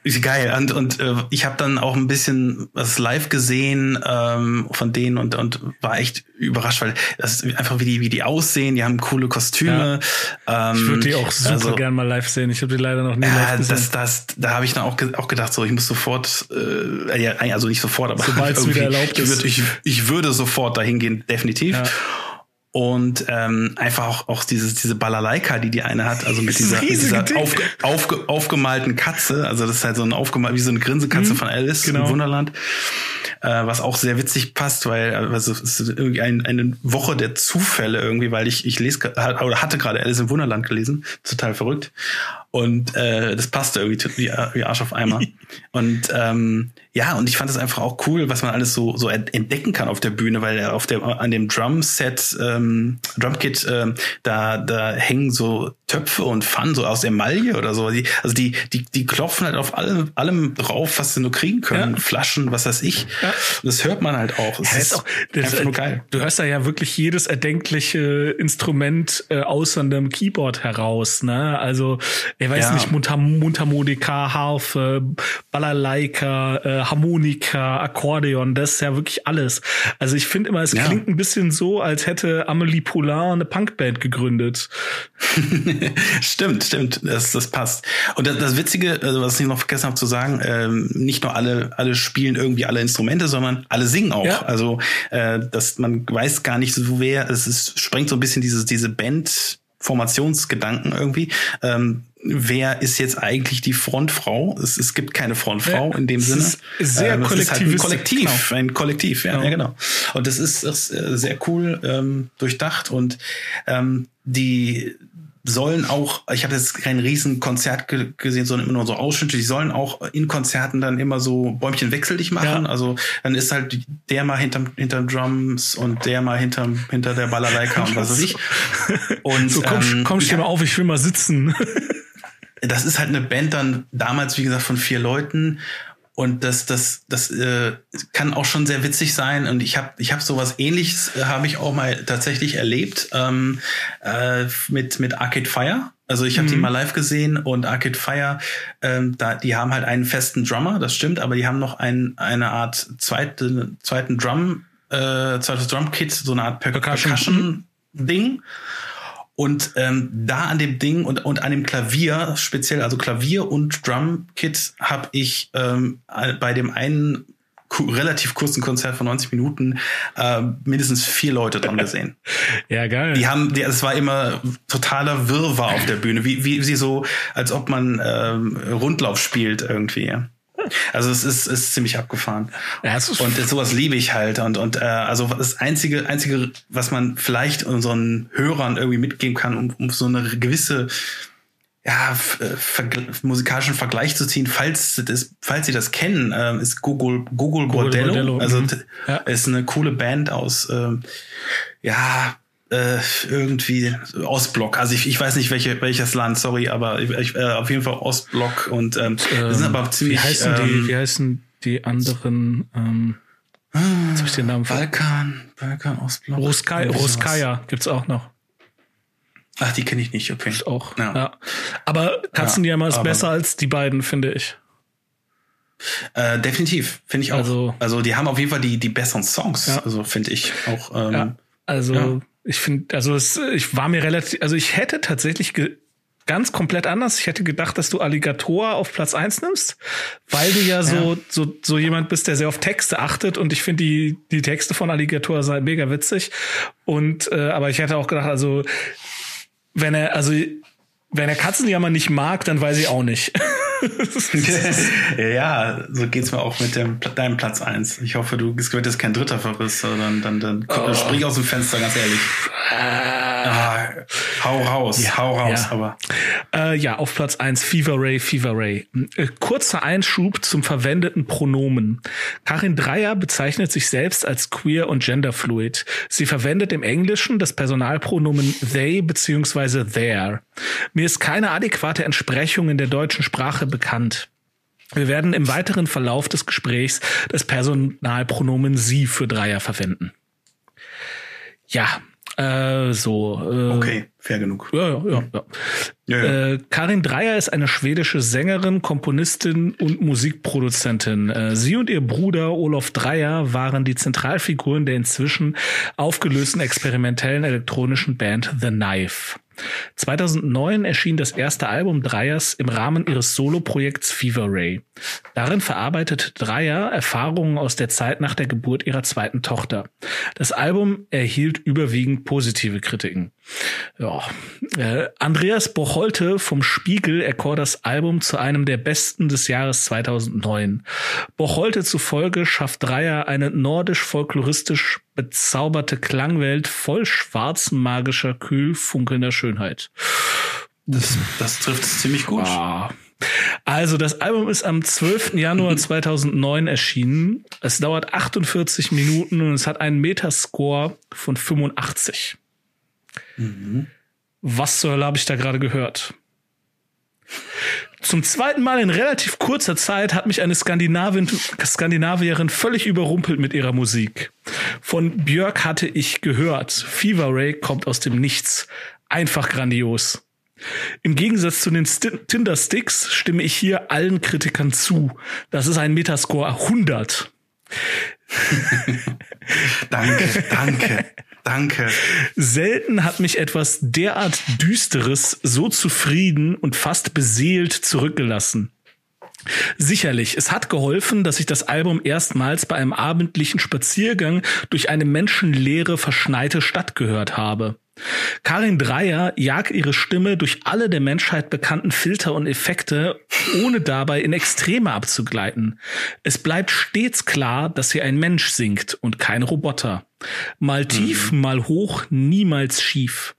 S2: geil. Und, und äh, ich habe dann auch ein bisschen was live gesehen ähm, von denen und, und war echt überrascht, weil das ist einfach wie die, wie die aussehen, die haben coole Kostüme.
S1: Ja. Ähm, ich würde die auch super also, gern mal live sehen. Ich habe die leider noch nie
S2: live gesehen. Das, das, da habe ich dann auch, auch gedacht, so ich muss sofort, äh, ja, also nicht sofort, aber
S1: sobald es wieder erlaubt
S2: ist. Ich, ich, ich würde sofort dahin gehen, definitiv. Ja und ähm, einfach auch, auch dieses, diese Balalaika, die die eine hat, also mit dieser, mit dieser aufge, aufge, aufgemalten Katze, also das ist halt so ein aufgemalt, wie so eine Grinsekatze mhm, von Alice genau. im Wunderland, äh, was auch sehr witzig passt, weil also es ist irgendwie ein, eine Woche der Zufälle irgendwie, weil ich ich lese oder hatte gerade Alice im Wunderland gelesen, total verrückt und äh, das passte irgendwie wie, wie Arsch auf Eimer. und ähm, ja, und ich fand es einfach auch cool, was man alles so so entdecken kann auf der Bühne, weil auf der an dem Drumset, ähm, Drumkit, ähm, da da hängen so Töpfe und Pfannen so aus Emaille oder so. Die, also die die die klopfen halt auf allem allem drauf, was sie nur kriegen können, ja. Flaschen, was weiß ich. Ja. Das hört man halt auch.
S1: Das ja, ist auch das einfach nur geil. Du hörst da ja wirklich jedes erdenkliche Instrument äh, außer einem Keyboard heraus, ne? Also ich weiß ja. nicht, Mundhar Mundharmonika, Harfe, Balalaika, äh, Harmonika, Akkordeon, das ist ja wirklich alles. Also ich finde immer, es ja. klingt ein bisschen so, als hätte Amelie Poulain eine Punkband gegründet.
S2: stimmt, stimmt, das, das passt. Und das, das Witzige, also was ich noch vergessen habe zu sagen, ähm, nicht nur alle, alle spielen irgendwie alle Instrumente, sondern alle singen auch. Ja. Also äh, dass man weiß gar nicht so wer, es ist, sprengt so ein bisschen dieses, diese Band Formationsgedanken irgendwie. Ähm, wer ist jetzt eigentlich die Frontfrau? Es, es gibt keine Frontfrau ja, in dem Sinne.
S1: sehr ähm,
S2: kollektiv. Halt ein Kollektiv, genau. ein Kollektiv, ja, genau. ja, genau. Und das ist, ist äh, sehr cool ähm, durchdacht und ähm, die sollen auch, ich habe jetzt kein Riesenkonzert ge gesehen, sondern immer nur so Ausschnitte, die sollen auch in Konzerten dann immer so Bäumchen wechselig machen. Ja. Also dann ist halt der mal hinterm, hinterm Drums und der mal hinterm, hinter der Balalaika und was weiß ich.
S1: Und so, komm, ähm, komm steh mal auf, ich will mal sitzen.
S2: Das ist halt eine Band dann damals, wie gesagt, von vier Leuten und das, das, das äh, kann auch schon sehr witzig sein. Und ich habe ich hab sowas ähnliches, äh, habe ich auch mal tatsächlich erlebt ähm, äh, mit, mit Arcade Fire. Also ich habe mhm. die mal live gesehen und Arcade Fire, ähm, da, die haben halt einen festen Drummer, das stimmt, aber die haben noch ein, eine Art zweite, zweiten Drum, äh, zweites Drumkit, so eine Art Percussion-Ding. Percussion und ähm, da an dem Ding und, und an dem Klavier, speziell, also Klavier und Drumkit, habe ich ähm, bei dem einen relativ kurzen Konzert von 90 Minuten äh, mindestens vier Leute dran gesehen.
S1: ja, geil.
S2: Die haben, die, es war immer totaler Wirrwarr auf der Bühne, wie, wie sie so, als ob man ähm, Rundlauf spielt irgendwie. Also es ist, ist ziemlich abgefahren. Ja, und sowas liebe ich halt. Und, und äh, also das einzige, einzige, was man vielleicht unseren Hörern irgendwie mitgeben kann, um, um so eine gewisse ja, äh, vergl musikalischen Vergleich zu ziehen, falls das, falls Sie das kennen, äh, ist Google Google, Google Bordello. Bordello. Also mhm. ja. ist eine coole Band aus äh, ja äh, irgendwie Ostblock. Also ich, ich weiß nicht welche, welches Land, sorry, aber ich, äh, auf jeden Fall Ostblock und ähm, ähm, sind aber ziemlich.
S1: Wie heißen
S2: ähm,
S1: die? Wie heißen die anderen? Ähm, jetzt hab ich den Namen
S2: Balkan, Balkan, Ostblock.
S1: Ruskaya, Ruskaya gibt's auch noch.
S2: Ach, die kenne ich nicht, okay.
S1: Ist auch.
S2: Ja.
S1: Ja. Aber Katzenjammer ist
S2: aber-
S1: besser als die beiden, finde ich.
S2: Äh, definitiv, finde ich auch.
S1: Also-
S2: Also, die haben auf jeden Fall die, die besseren Songs,
S1: Ja.
S2: also finde ich auch. Ähm,
S1: Ja. Also
S2: Ja.
S1: Ich finde, also es, ich war mir relativ, also ich hätte tatsächlich ge ganz komplett anders. Ich hätte gedacht, dass du Alligator auf Platz eins nimmst, weil du ja so, so, so jemand bist, der sehr auf Texte achtet und ich finde die, die Texte von Alligator seien mega witzig. Und, äh, aber ich hätte auch gedacht, also, wenn er, also, wenn er Katzenjammer nicht mag, dann weiß ich auch nicht.
S2: ja, so geht's mir auch mit dem, deinem Platz eins. Ich hoffe, du es wird jetzt kein dritter Verriss, sondern dann, dann
S1: Oh.
S2: spring aus dem Fenster, ganz ehrlich. Ah, hau raus, hau raus,
S1: ja.
S2: aber.
S1: Äh, ja, auf Platz eins Fever Ray, Fever Ray. Äh, kurzer Einschub zum verwendeten Pronomen. Karin Dreier bezeichnet sich selbst als queer und genderfluid. Sie verwendet im Englischen das Personalpronomen they bzw. their. Mir ist keine adäquate Entsprechung in der deutschen Sprache bekannt. Wir werden im weiteren Verlauf des Gesprächs das Personalpronomen sie für Dreier verwenden. Ja, äh, so. Äh,
S2: Okay, fair genug.
S1: Ja, ja, ja. ja.
S2: Ja, ja.
S1: Äh, Karin Dreier ist eine schwedische Sängerin, Komponistin und Musikproduzentin. Äh, sie und ihr Bruder Olof Dreier waren die Zentralfiguren der inzwischen aufgelösten experimentellen elektronischen Band The Knife. 2009 erschien das erste Album Dreyers im Rahmen ihres Soloprojekts Fever Ray. Darin verarbeitet Dreyer Erfahrungen aus der Zeit nach der Geburt ihrer zweiten Tochter. Das Album erhielt überwiegend positive Kritiken. Ja. Äh, Andreas Bocholte vom Spiegel erkor das Album zu einem der besten des Jahres 2009. Bocholte zufolge schafft Dreier eine nordisch-folkloristisch bezauberte Klangwelt voll schwarzen magischer, kühl funkelnder Schönheit.
S2: Das, das trifft es ziemlich gut.
S1: Ah. Also das Album ist am 12. Januar 2009 erschienen. Es dauert 48 Minuten und es hat einen Metascore von 85. Was zur Hölle habe ich da gerade gehört? Zum zweiten Mal in relativ kurzer Zeit hat mich eine Skandinavin, Skandinavierin völlig überrumpelt mit ihrer Musik. Von Björk hatte ich gehört. Fever Ray kommt aus dem Nichts. Einfach grandios. Im Gegensatz zu den Sti Tinder Sticks stimme ich hier allen Kritikern zu. Das ist ein Metascore 100.
S2: Danke, danke, danke.
S1: Selten hat mich etwas derart Düsteres so zufrieden und fast beseelt zurückgelassen. Sicherlich, es hat geholfen, dass ich das Album erstmals bei einem abendlichen Spaziergang durch eine menschenleere, verschneite Stadt gehört habe. Karin Dreier jagt ihre Stimme durch alle der Menschheit bekannten Filter und Effekte, ohne dabei in Extreme abzugleiten. Es bleibt stets klar, dass sie ein Mensch singt und kein Roboter. Mal tief, mal hoch, niemals schief.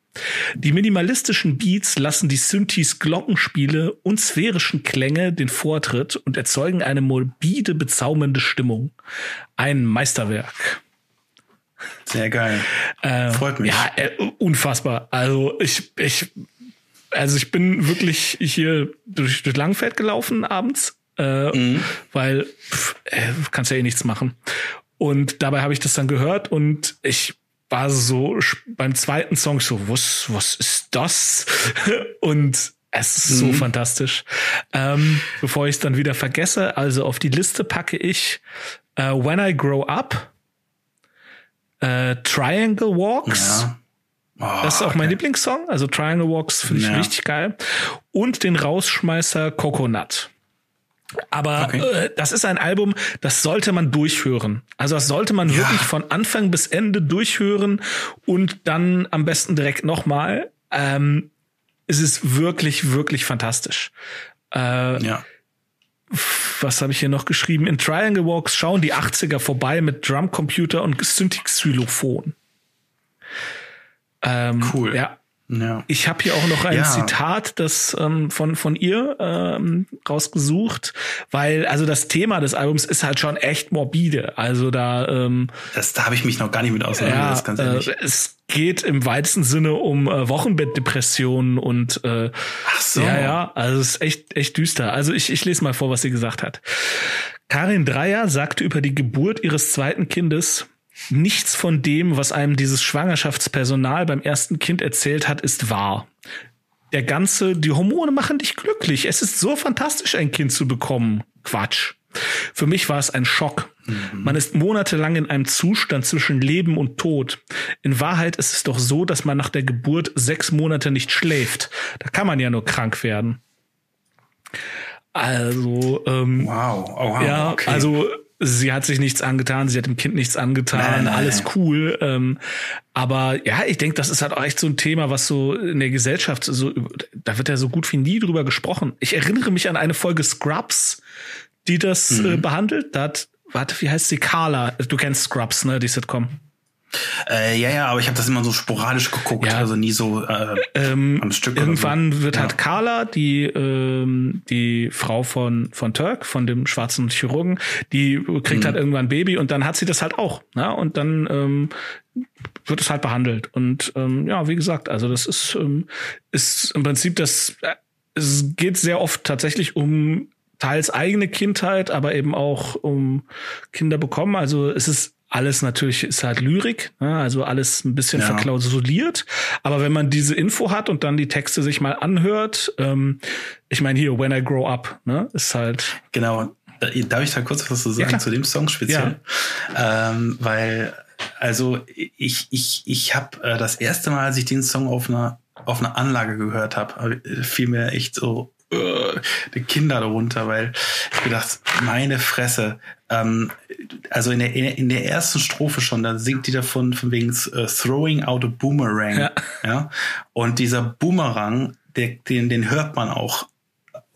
S1: Die minimalistischen Beats lassen die Synthes Glockenspiele und sphärischen Klänge den Vortritt und erzeugen eine morbide, bezaubernde Stimmung. Ein Meisterwerk.
S2: Sehr geil.
S1: Äh,
S2: Freut mich.
S1: Ja, äh, unfassbar. Also ich, ich, also ich bin wirklich hier durch, durch Langfeld gelaufen abends, äh, weil pff, äh, kannst ja eh nichts machen. Und dabei habe ich das dann gehört und ich war so beim zweiten Song so, was, was ist das? und es ist so fantastisch. Ähm, bevor ich es dann wieder vergesse, also auf die Liste packe ich äh, When I Grow Up, äh, Triangle Walks.
S2: Ja. Oh,
S1: Das ist auch mein
S2: okay.
S1: Lieblingssong. Also Triangle Walks finde ich
S2: Ja.
S1: richtig geil. Und den Rausschmeißer Coconut. Aber
S2: Okay.
S1: äh, das ist ein Album, das sollte man durchhören. Also das sollte man
S2: Ja.
S1: wirklich von Anfang bis Ende durchhören und dann am besten direkt nochmal. Ähm, es ist wirklich, wirklich fantastisch. Äh,
S2: Ja.
S1: Was habe ich hier noch geschrieben? In Triangle Walks schauen die 80er vorbei mit Drumcomputer und Synthi-Xylophon. Ähm,
S2: Cool.
S1: Ja. Ja. Ich habe hier auch noch ein ja. Zitat, das ähm, von von ihr ähm, rausgesucht, weil also das Thema des Albums ist halt schon echt morbide. Also da ähm,
S2: das da habe ich mich noch gar nicht mit auseinandergesetzt. Ja, ganz
S1: ehrlich. Äh, es geht im weitesten Sinne um äh, Wochenbettdepressionen und äh,
S2: Ach so.
S1: ja ja, also es ist echt echt düster. Also ich ich lese mal vor, was sie gesagt hat. Karin Dreier sagte über die Geburt ihres zweiten Kindes Nichts von dem, was einem dieses Schwangerschaftspersonal beim ersten Kind erzählt hat, ist wahr. Der ganze, die Hormone machen dich glücklich. Es ist so fantastisch, ein Kind zu bekommen. Quatsch. Für mich war es ein Schock. Mhm. Man ist monatelang in einem Zustand zwischen Leben und Tod. In Wahrheit ist es doch so, dass man nach der Geburt sechs Monate nicht schläft. Da kann man ja nur krank werden. Also, ähm,
S2: wow, oh, wow
S1: ja, okay. also sie hat sich nichts angetan, sie hat dem Kind nichts angetan, nein, nein. alles cool. Ähm, aber ja, ich denke, das ist halt auch echt so ein Thema, was so in der Gesellschaft so, da wird ja so gut wie nie drüber gesprochen. Ich erinnere mich an eine Folge Scrubs, die das äh, mhm. äh, behandelt. Da hat, warte, wie heißt sie? Carla. Du kennst Scrubs, ne, die Sitcom.
S2: Äh, ja, ja, aber ich habe das immer so sporadisch geguckt, ja. also nie so äh,
S1: ähm, am Stück. Irgendwann so. wird ja. halt Carla, die ähm, die Frau von von Turk, von dem schwarzen Chirurgen, die kriegt mhm. halt irgendwann ein Baby und dann hat sie das halt auch, ne? Und dann ähm, wird es halt behandelt und ähm, ja, wie gesagt, also das ist ähm, ist im Prinzip das äh, es geht sehr oft tatsächlich um teils eigene Kindheit, aber eben auch um Kinder bekommen. Also es ist alles natürlich ist halt Lyrik, ne? also alles ein bisschen ja. verklausuliert. Aber wenn man diese Info hat und dann die Texte sich mal anhört, ähm, ich meine hier When I Grow Up, ne, ist halt
S2: genau. Darf ich da kurz was zu sagen ja, zu dem Song speziell? Ja. Ähm, weil also ich ich ich habe äh, das erste Mal, als ich den Song auf einer auf einer Anlage gehört habe, fiel mir echt so uh, die Kinder darunter, weil ich gedacht, meine Fresse, ähm, also in der, in der ersten Strophe schon, da singt die davon von wegen uh, throwing out a boomerang. Ja. ja. Und dieser Boomerang, der, den, den hört man auch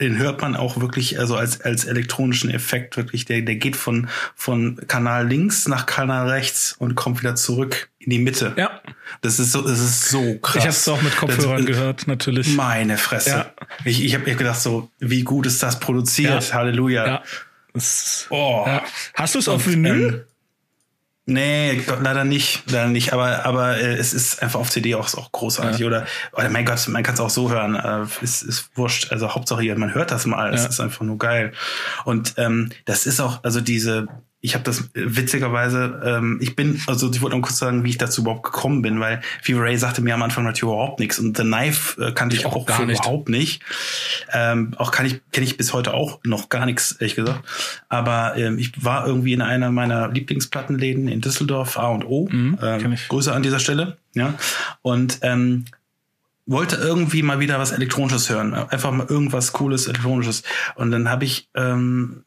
S2: den hört man auch wirklich also als als elektronischen Effekt wirklich der der geht von von Kanal links nach Kanal rechts und kommt wieder zurück in die Mitte.
S1: Ja.
S2: Das ist so das ist so krass.
S1: Ich habe es auch mit Kopfhörern das, gehört natürlich.
S2: Meine Fresse. Ja. Ich ich habe mir gedacht so wie gut ist das produziert. Ja. Halleluja. Ja.
S1: Das, oh. Ja. Hast du es auf Vinyl? Ähm,
S2: Nee, Gott, leider nicht, leider nicht. Aber aber äh, es ist einfach auf CD auch, auch großartig ja. oder oder mein Gott, man kann es auch so hören. Äh, ist ist wurscht. Also Hauptsache hier, man hört das mal. Es ja. ist einfach nur geil. Und ähm, das ist auch also diese ich habe das witzigerweise, ähm, ich bin, also ich wollte noch kurz sagen, wie ich dazu überhaupt gekommen bin, weil Fever Ray sagte mir am Anfang natürlich überhaupt nichts und The Knife äh, kannte ich, ich auch, auch gar nicht. überhaupt nicht. Ähm, auch kann ich, kenne ich bis heute auch noch gar nichts, ehrlich gesagt. Aber ähm, ich war irgendwie in einer meiner Lieblingsplattenläden in Düsseldorf, A und O. Mhm, ähm, Grüße an dieser Stelle. Ja. Und ähm, wollte irgendwie mal wieder was Elektronisches hören. Einfach mal irgendwas Cooles, Elektronisches. Und dann habe ich, ähm,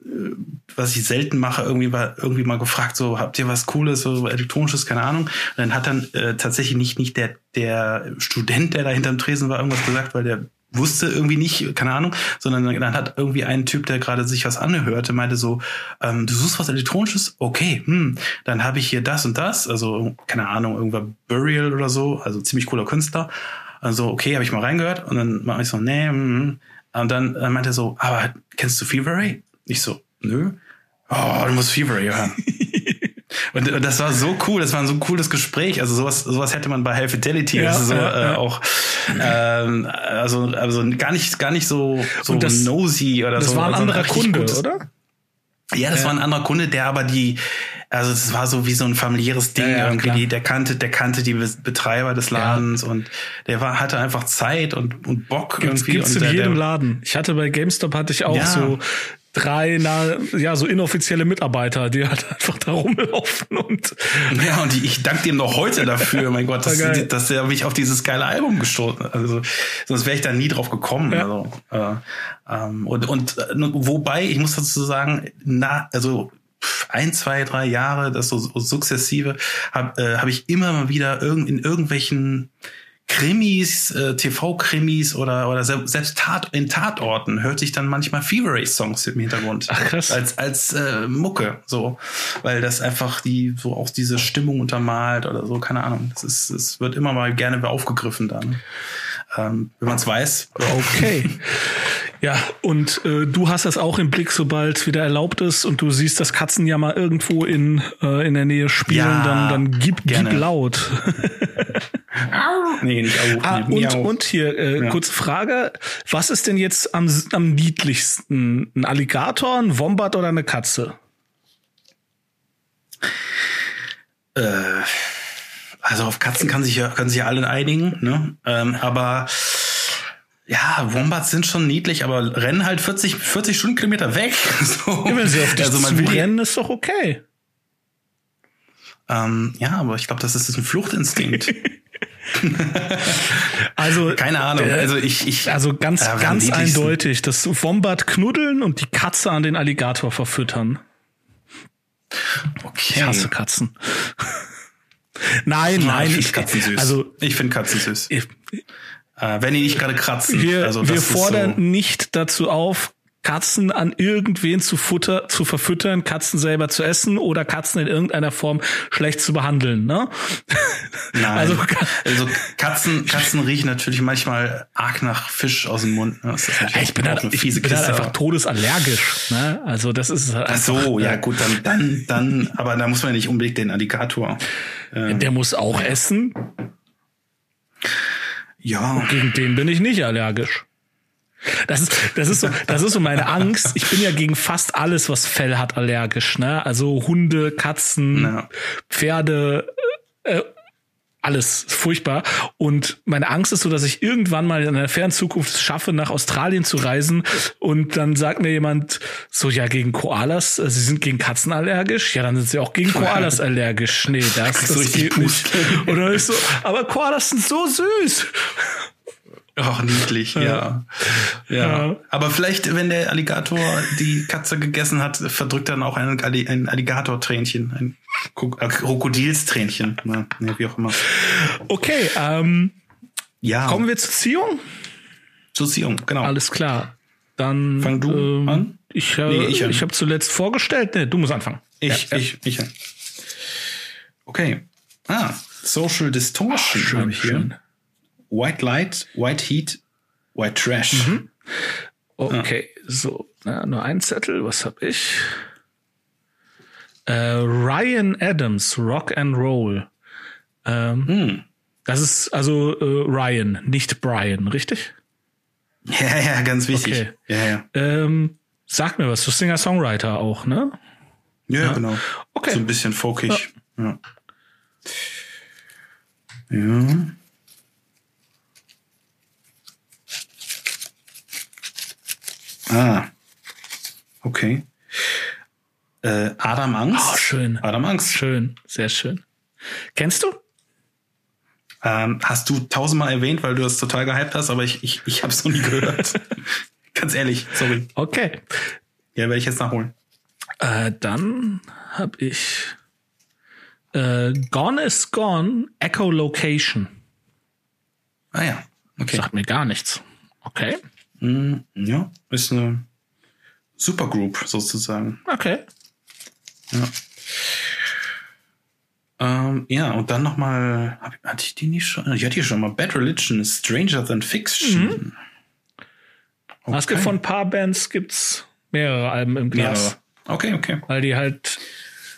S2: was ich selten mache, irgendwie mal, irgendwie mal gefragt, so, habt ihr was Cooles, so Elektronisches, keine Ahnung. Und dann hat dann äh, tatsächlich nicht, nicht der, der Student, der da hinterm Tresen war, irgendwas gesagt, weil der wusste irgendwie nicht, keine Ahnung, sondern dann hat irgendwie ein Typ, der gerade sich was anhörte, meinte so, ähm, du suchst was Elektronisches? Okay, hm, dann habe ich hier das und das, also keine Ahnung, irgendwann Burial oder so, also ziemlich cooler Künstler. Also, okay, habe ich mal reingehört und dann war ich so, nee, mm, und dann, dann meinte er so, aber kennst du Fever Ray? Ich so, nö. Oh, du musst Fever Ray hören. und, und, das war so cool, das war ein so cooles Gespräch. Also sowas, sowas hätte man bei High Fidelity ja, so, ja, äh, auch ähm, also, also gar nicht, gar nicht so, so das, nosy oder
S1: das
S2: so.
S1: Das war ein also anderer Kunde, oder?
S2: Ja, das ja. war ein anderer Kunde, der aber die, also es war so wie so ein familiäres Ding ja, ja, irgendwie. Klar. Der kannte, der kannte die Betreiber des Ladens und der war, hatte einfach Zeit und, und Bock
S1: gibt's,
S2: irgendwie.
S1: Gibt's
S2: und
S1: in jedem Laden. Ich hatte bei GameStop hatte ich auch so drei, na, ja, so inoffizielle Mitarbeiter, die halt einfach da rumlaufen und.
S2: Ja, und ich danke dem noch heute dafür, mein Gott, dass, dass er mich auf dieses geile Album gestoßen hat. Also, sonst wäre ich da nie drauf gekommen. Ja. Also, äh, ähm, und, und äh, wobei, ich muss dazu sagen, na, also ein, zwei, drei Jahre, das so, sukzessive, habe äh, hab ich immer mal wieder irg in irgendwelchen Krimis, äh, TV-Krimis oder, oder selbst Tat, in Tatorten hört sich dann manchmal Fever Songs im Hintergrund.
S1: Ach, krass.
S2: Als, als äh, Mucke, so. Weil das einfach die, so auch diese Stimmung untermalt oder so, keine Ahnung. Das ist, es wird immer mal gerne aufgegriffen dann. Ähm, wenn man es weiß.
S1: Okay. Ja, und äh, du hast das auch im Blick, sobald es wieder erlaubt ist und du siehst, dass Katzen ja mal irgendwo in, äh, in der Nähe spielen,
S2: Ja,
S1: dann, dann gib,
S2: gerne.
S1: gib laut.
S2: Nee, nicht auch.
S1: Ah, und,
S2: miau.
S1: und hier, äh,
S2: Ja.
S1: kurze Frage. Was ist denn jetzt am, am niedlichsten? Ein Alligator, ein Wombat oder eine Katze?
S2: Äh, also auf Katzen kann sich ja, können sich ja alle einigen, ne? Ähm, aber ja, Wombats sind schon niedlich, aber rennen halt 40, 40 Stundenkilometer weg. So.
S1: Ja, wenn sie auf dich
S2: also man will
S1: zurennen, ist doch okay.
S2: ähm, ja, aber ich glaube, das ist ein Fluchtinstinkt.
S1: Also,
S2: Keine Ahnung.
S1: äh,
S2: Also ich, ich
S1: also ganz,
S2: Ja, am
S1: ganz eindeutig. Das Wombat knuddeln und die Katze an den Alligator verfüttern.
S2: okay.
S1: Ich hasse Katzen. nein,
S2: Ja,
S1: nein,
S2: ich
S1: ich,
S2: finde Katzen süß.
S1: also
S2: ich finde Katzen süß.
S1: ich,
S2: Äh, wenn die nicht gerade kratzen.
S1: wir,
S2: also
S1: wir fordern
S2: so,
S1: nicht dazu auf, Katzen an irgendwen zu futter, zu verfüttern, Katzen selber zu essen oder Katzen in irgendeiner Form schlecht zu behandeln, ne?
S2: Nein.
S1: Also-
S2: Also, Katzen, Katzen riechen natürlich manchmal arg nach Fisch aus dem Mund. ne?
S1: Ich bin halt, ich bin halt einfach todesallergisch, ne? Also das ist halt
S2: Ach so, ja
S1: äh,
S2: gut, dann, dann, dann, aber da muss man ja nicht unbedingt den Alligator.
S1: Der muss auch essen.
S2: Ja,
S1: Gegen den bin ich nicht allergisch. Das ist, das ist so, das ist so meine Angst. Ich bin ja gegen fast alles, was Fell hat, allergisch, ne? Also Hunde, Katzen,
S2: Ja.
S1: Pferde, äh, alles furchtbar. Und meine Angst ist so, dass ich irgendwann mal in einer fernen Zukunft es schaffe, nach Australien zu reisen und dann sagt mir jemand so, ja, gegen Koalas, äh, sie sind gegen Katzen allergisch? Ja, dann sind sie auch gegen Koalas allergisch. Nee, das,
S2: So
S1: das
S2: richtig
S1: geht nicht.
S2: pusten.
S1: Und dann ist so, aber Koalas sind so süß.
S2: Ach, niedlich, ja. ja.
S1: Ja.
S2: Aber vielleicht, wenn der Alligator die Katze gegessen hat, verdrückt dann auch ein, Alli- ein Alligator-Tränchen, ein äh, Krokodilstränchen, ne, ne, wie auch immer.
S1: Okay, ähm,
S2: Ja,
S1: kommen wir zur Ziehung?
S2: zur Ziehung, genau.
S1: Alles klar. Dann
S2: Fang du
S1: ähm,
S2: an?
S1: Ich, äh,
S2: Nee, ich
S1: ich, ich habe zuletzt vorgestellt. Nee, du musst anfangen.
S2: Ich,
S1: Ja, ja.
S2: ich, ich. Okay. Ah, Social Distortion habe ich hier.
S1: schön.
S2: White Light, White Heat, White Trash.
S1: Okay, so, na, nur ein Zettel. Was habe ich? Äh, Ryan Adams, Rock and Roll. Ähm,
S2: Hm.
S1: Das ist also äh, Ryan, nicht Brian, richtig?
S2: Ja, ja, ganz wichtig.
S1: Okay.
S2: Ja, ja.
S1: Ähm, sag mir was, du Singer-Songwriter auch, ne?
S2: Ja, genau.
S1: Okay.
S2: So ein bisschen folkig. Ja. ja. Ah. Okay. Äh, Adam Angst.
S1: Oh, schön.
S2: Adam Angst.
S1: Schön, sehr schön. Kennst du?
S2: Ähm, hast du tausendmal erwähnt, weil du das total gehypt hast, aber ich, ich, ich habe es noch nie gehört. Ganz ehrlich, sorry.
S1: Okay.
S2: Ja, werde ich jetzt nachholen.
S1: Äh, dann habe ich äh, Gone is Gone, Echo Location.
S2: Ah ja, okay.
S1: Sagt mir gar nichts. Okay.
S2: Mm, ja, ist eine Supergroup sozusagen.
S1: Okay.
S2: Ja. Ähm, ja, und dann nochmal, hatte ich die nicht schon? Ich hatte hier schon mal Bad Religion, Stranger Than Fiction. Okay.
S1: Es gibt von ein paar Bands gibt's mehrere Alben im Glas.
S2: Mehrere. Okay, okay.
S1: Weil die halt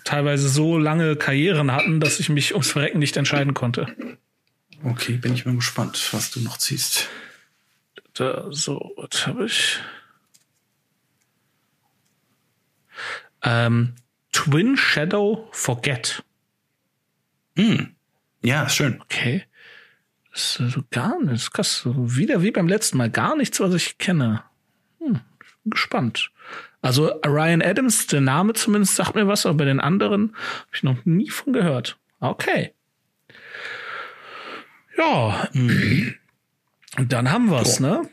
S1: teilweise so lange Karrieren hatten, dass ich mich ums Verrecken nicht entscheiden konnte.
S2: Okay, bin ich mal gespannt, was du noch ziehst.
S1: Da, so, was habe ich? Ähm, Twin Shadow Forget.
S2: Hm. Ja, schön.
S1: Okay. Das ist also gar nichts. Krass. Wieder wie beim letzten Mal. Gar nichts, was ich kenne. Hm, bin gespannt. Also Ryan Adams, der Name zumindest sagt mir was, aber bei den anderen habe ich noch nie von gehört. Okay. Ja. Und dann haben wir's, ne?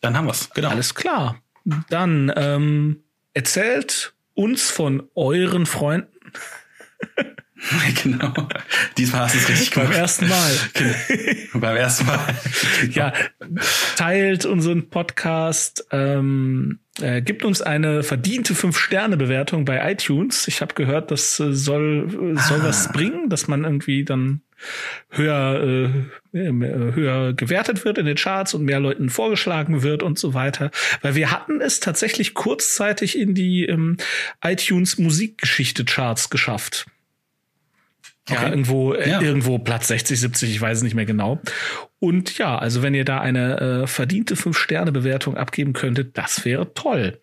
S2: Dann haben wir's. Genau.
S1: Alles klar. Dann ähm, erzählt uns von euren Freunden.
S2: genau. Diesmal hast du es richtig
S1: gemacht. Beim ersten Mal.
S2: Beim ersten Mal.
S1: ja, teilt unseren Podcast, ähm, äh, gibt uns eine verdiente 5-Sterne-Bewertung bei iTunes. Ich habe gehört, das äh, soll, äh, soll ah. was bringen, dass man irgendwie dann höher, äh, höher gewertet wird in den Charts und mehr Leuten vorgeschlagen wird und so weiter. Weil wir hatten es tatsächlich kurzzeitig in die ähm, iTunes Musikgeschichte Charts geschafft. Okay. Ja, irgendwo, äh, ja. irgendwo Platz 60, 70, ich weiß es nicht mehr genau. Und ja, also wenn ihr da eine äh, verdiente 5-Sterne-Bewertung abgeben könntet, das wäre toll.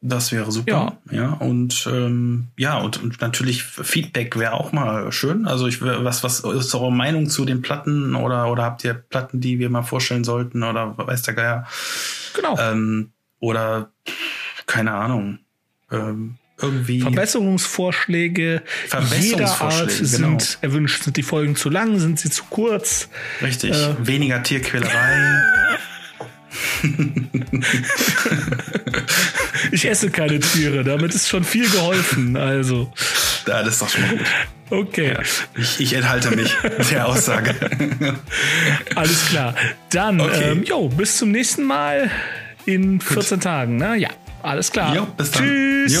S2: Das wäre super. Ja, ja und ähm, ja, und, und natürlich Feedback wäre auch mal schön. Also ich was, was ist eure Meinung zu den Platten oder, oder habt ihr Platten, die wir mal vorstellen sollten oder weiß der Geier?
S1: Genau.
S2: Ähm, oder keine Ahnung. Ähm, irgendwie
S1: Verbesserungsvorschläge, Verbesserungsvorschläge jeder Art sind genau. erwünscht. Sind die Folgen zu lang? Sind sie zu kurz?
S2: Richtig. Äh, Weniger Tierquälerei.
S1: ich esse keine Tiere, damit ist schon viel geholfen. Also.
S2: Ja, das ist doch schon mal gut.
S1: Okay. Ja,
S2: ich, ich, enthalte mich der Aussage.
S1: Alles klar. Dann, okay. ähm, jo, bis zum nächsten Mal in 14 gut. Tagen. Ne? Ja, alles klar.
S2: Jo, bis dann. Tschüss. Jo.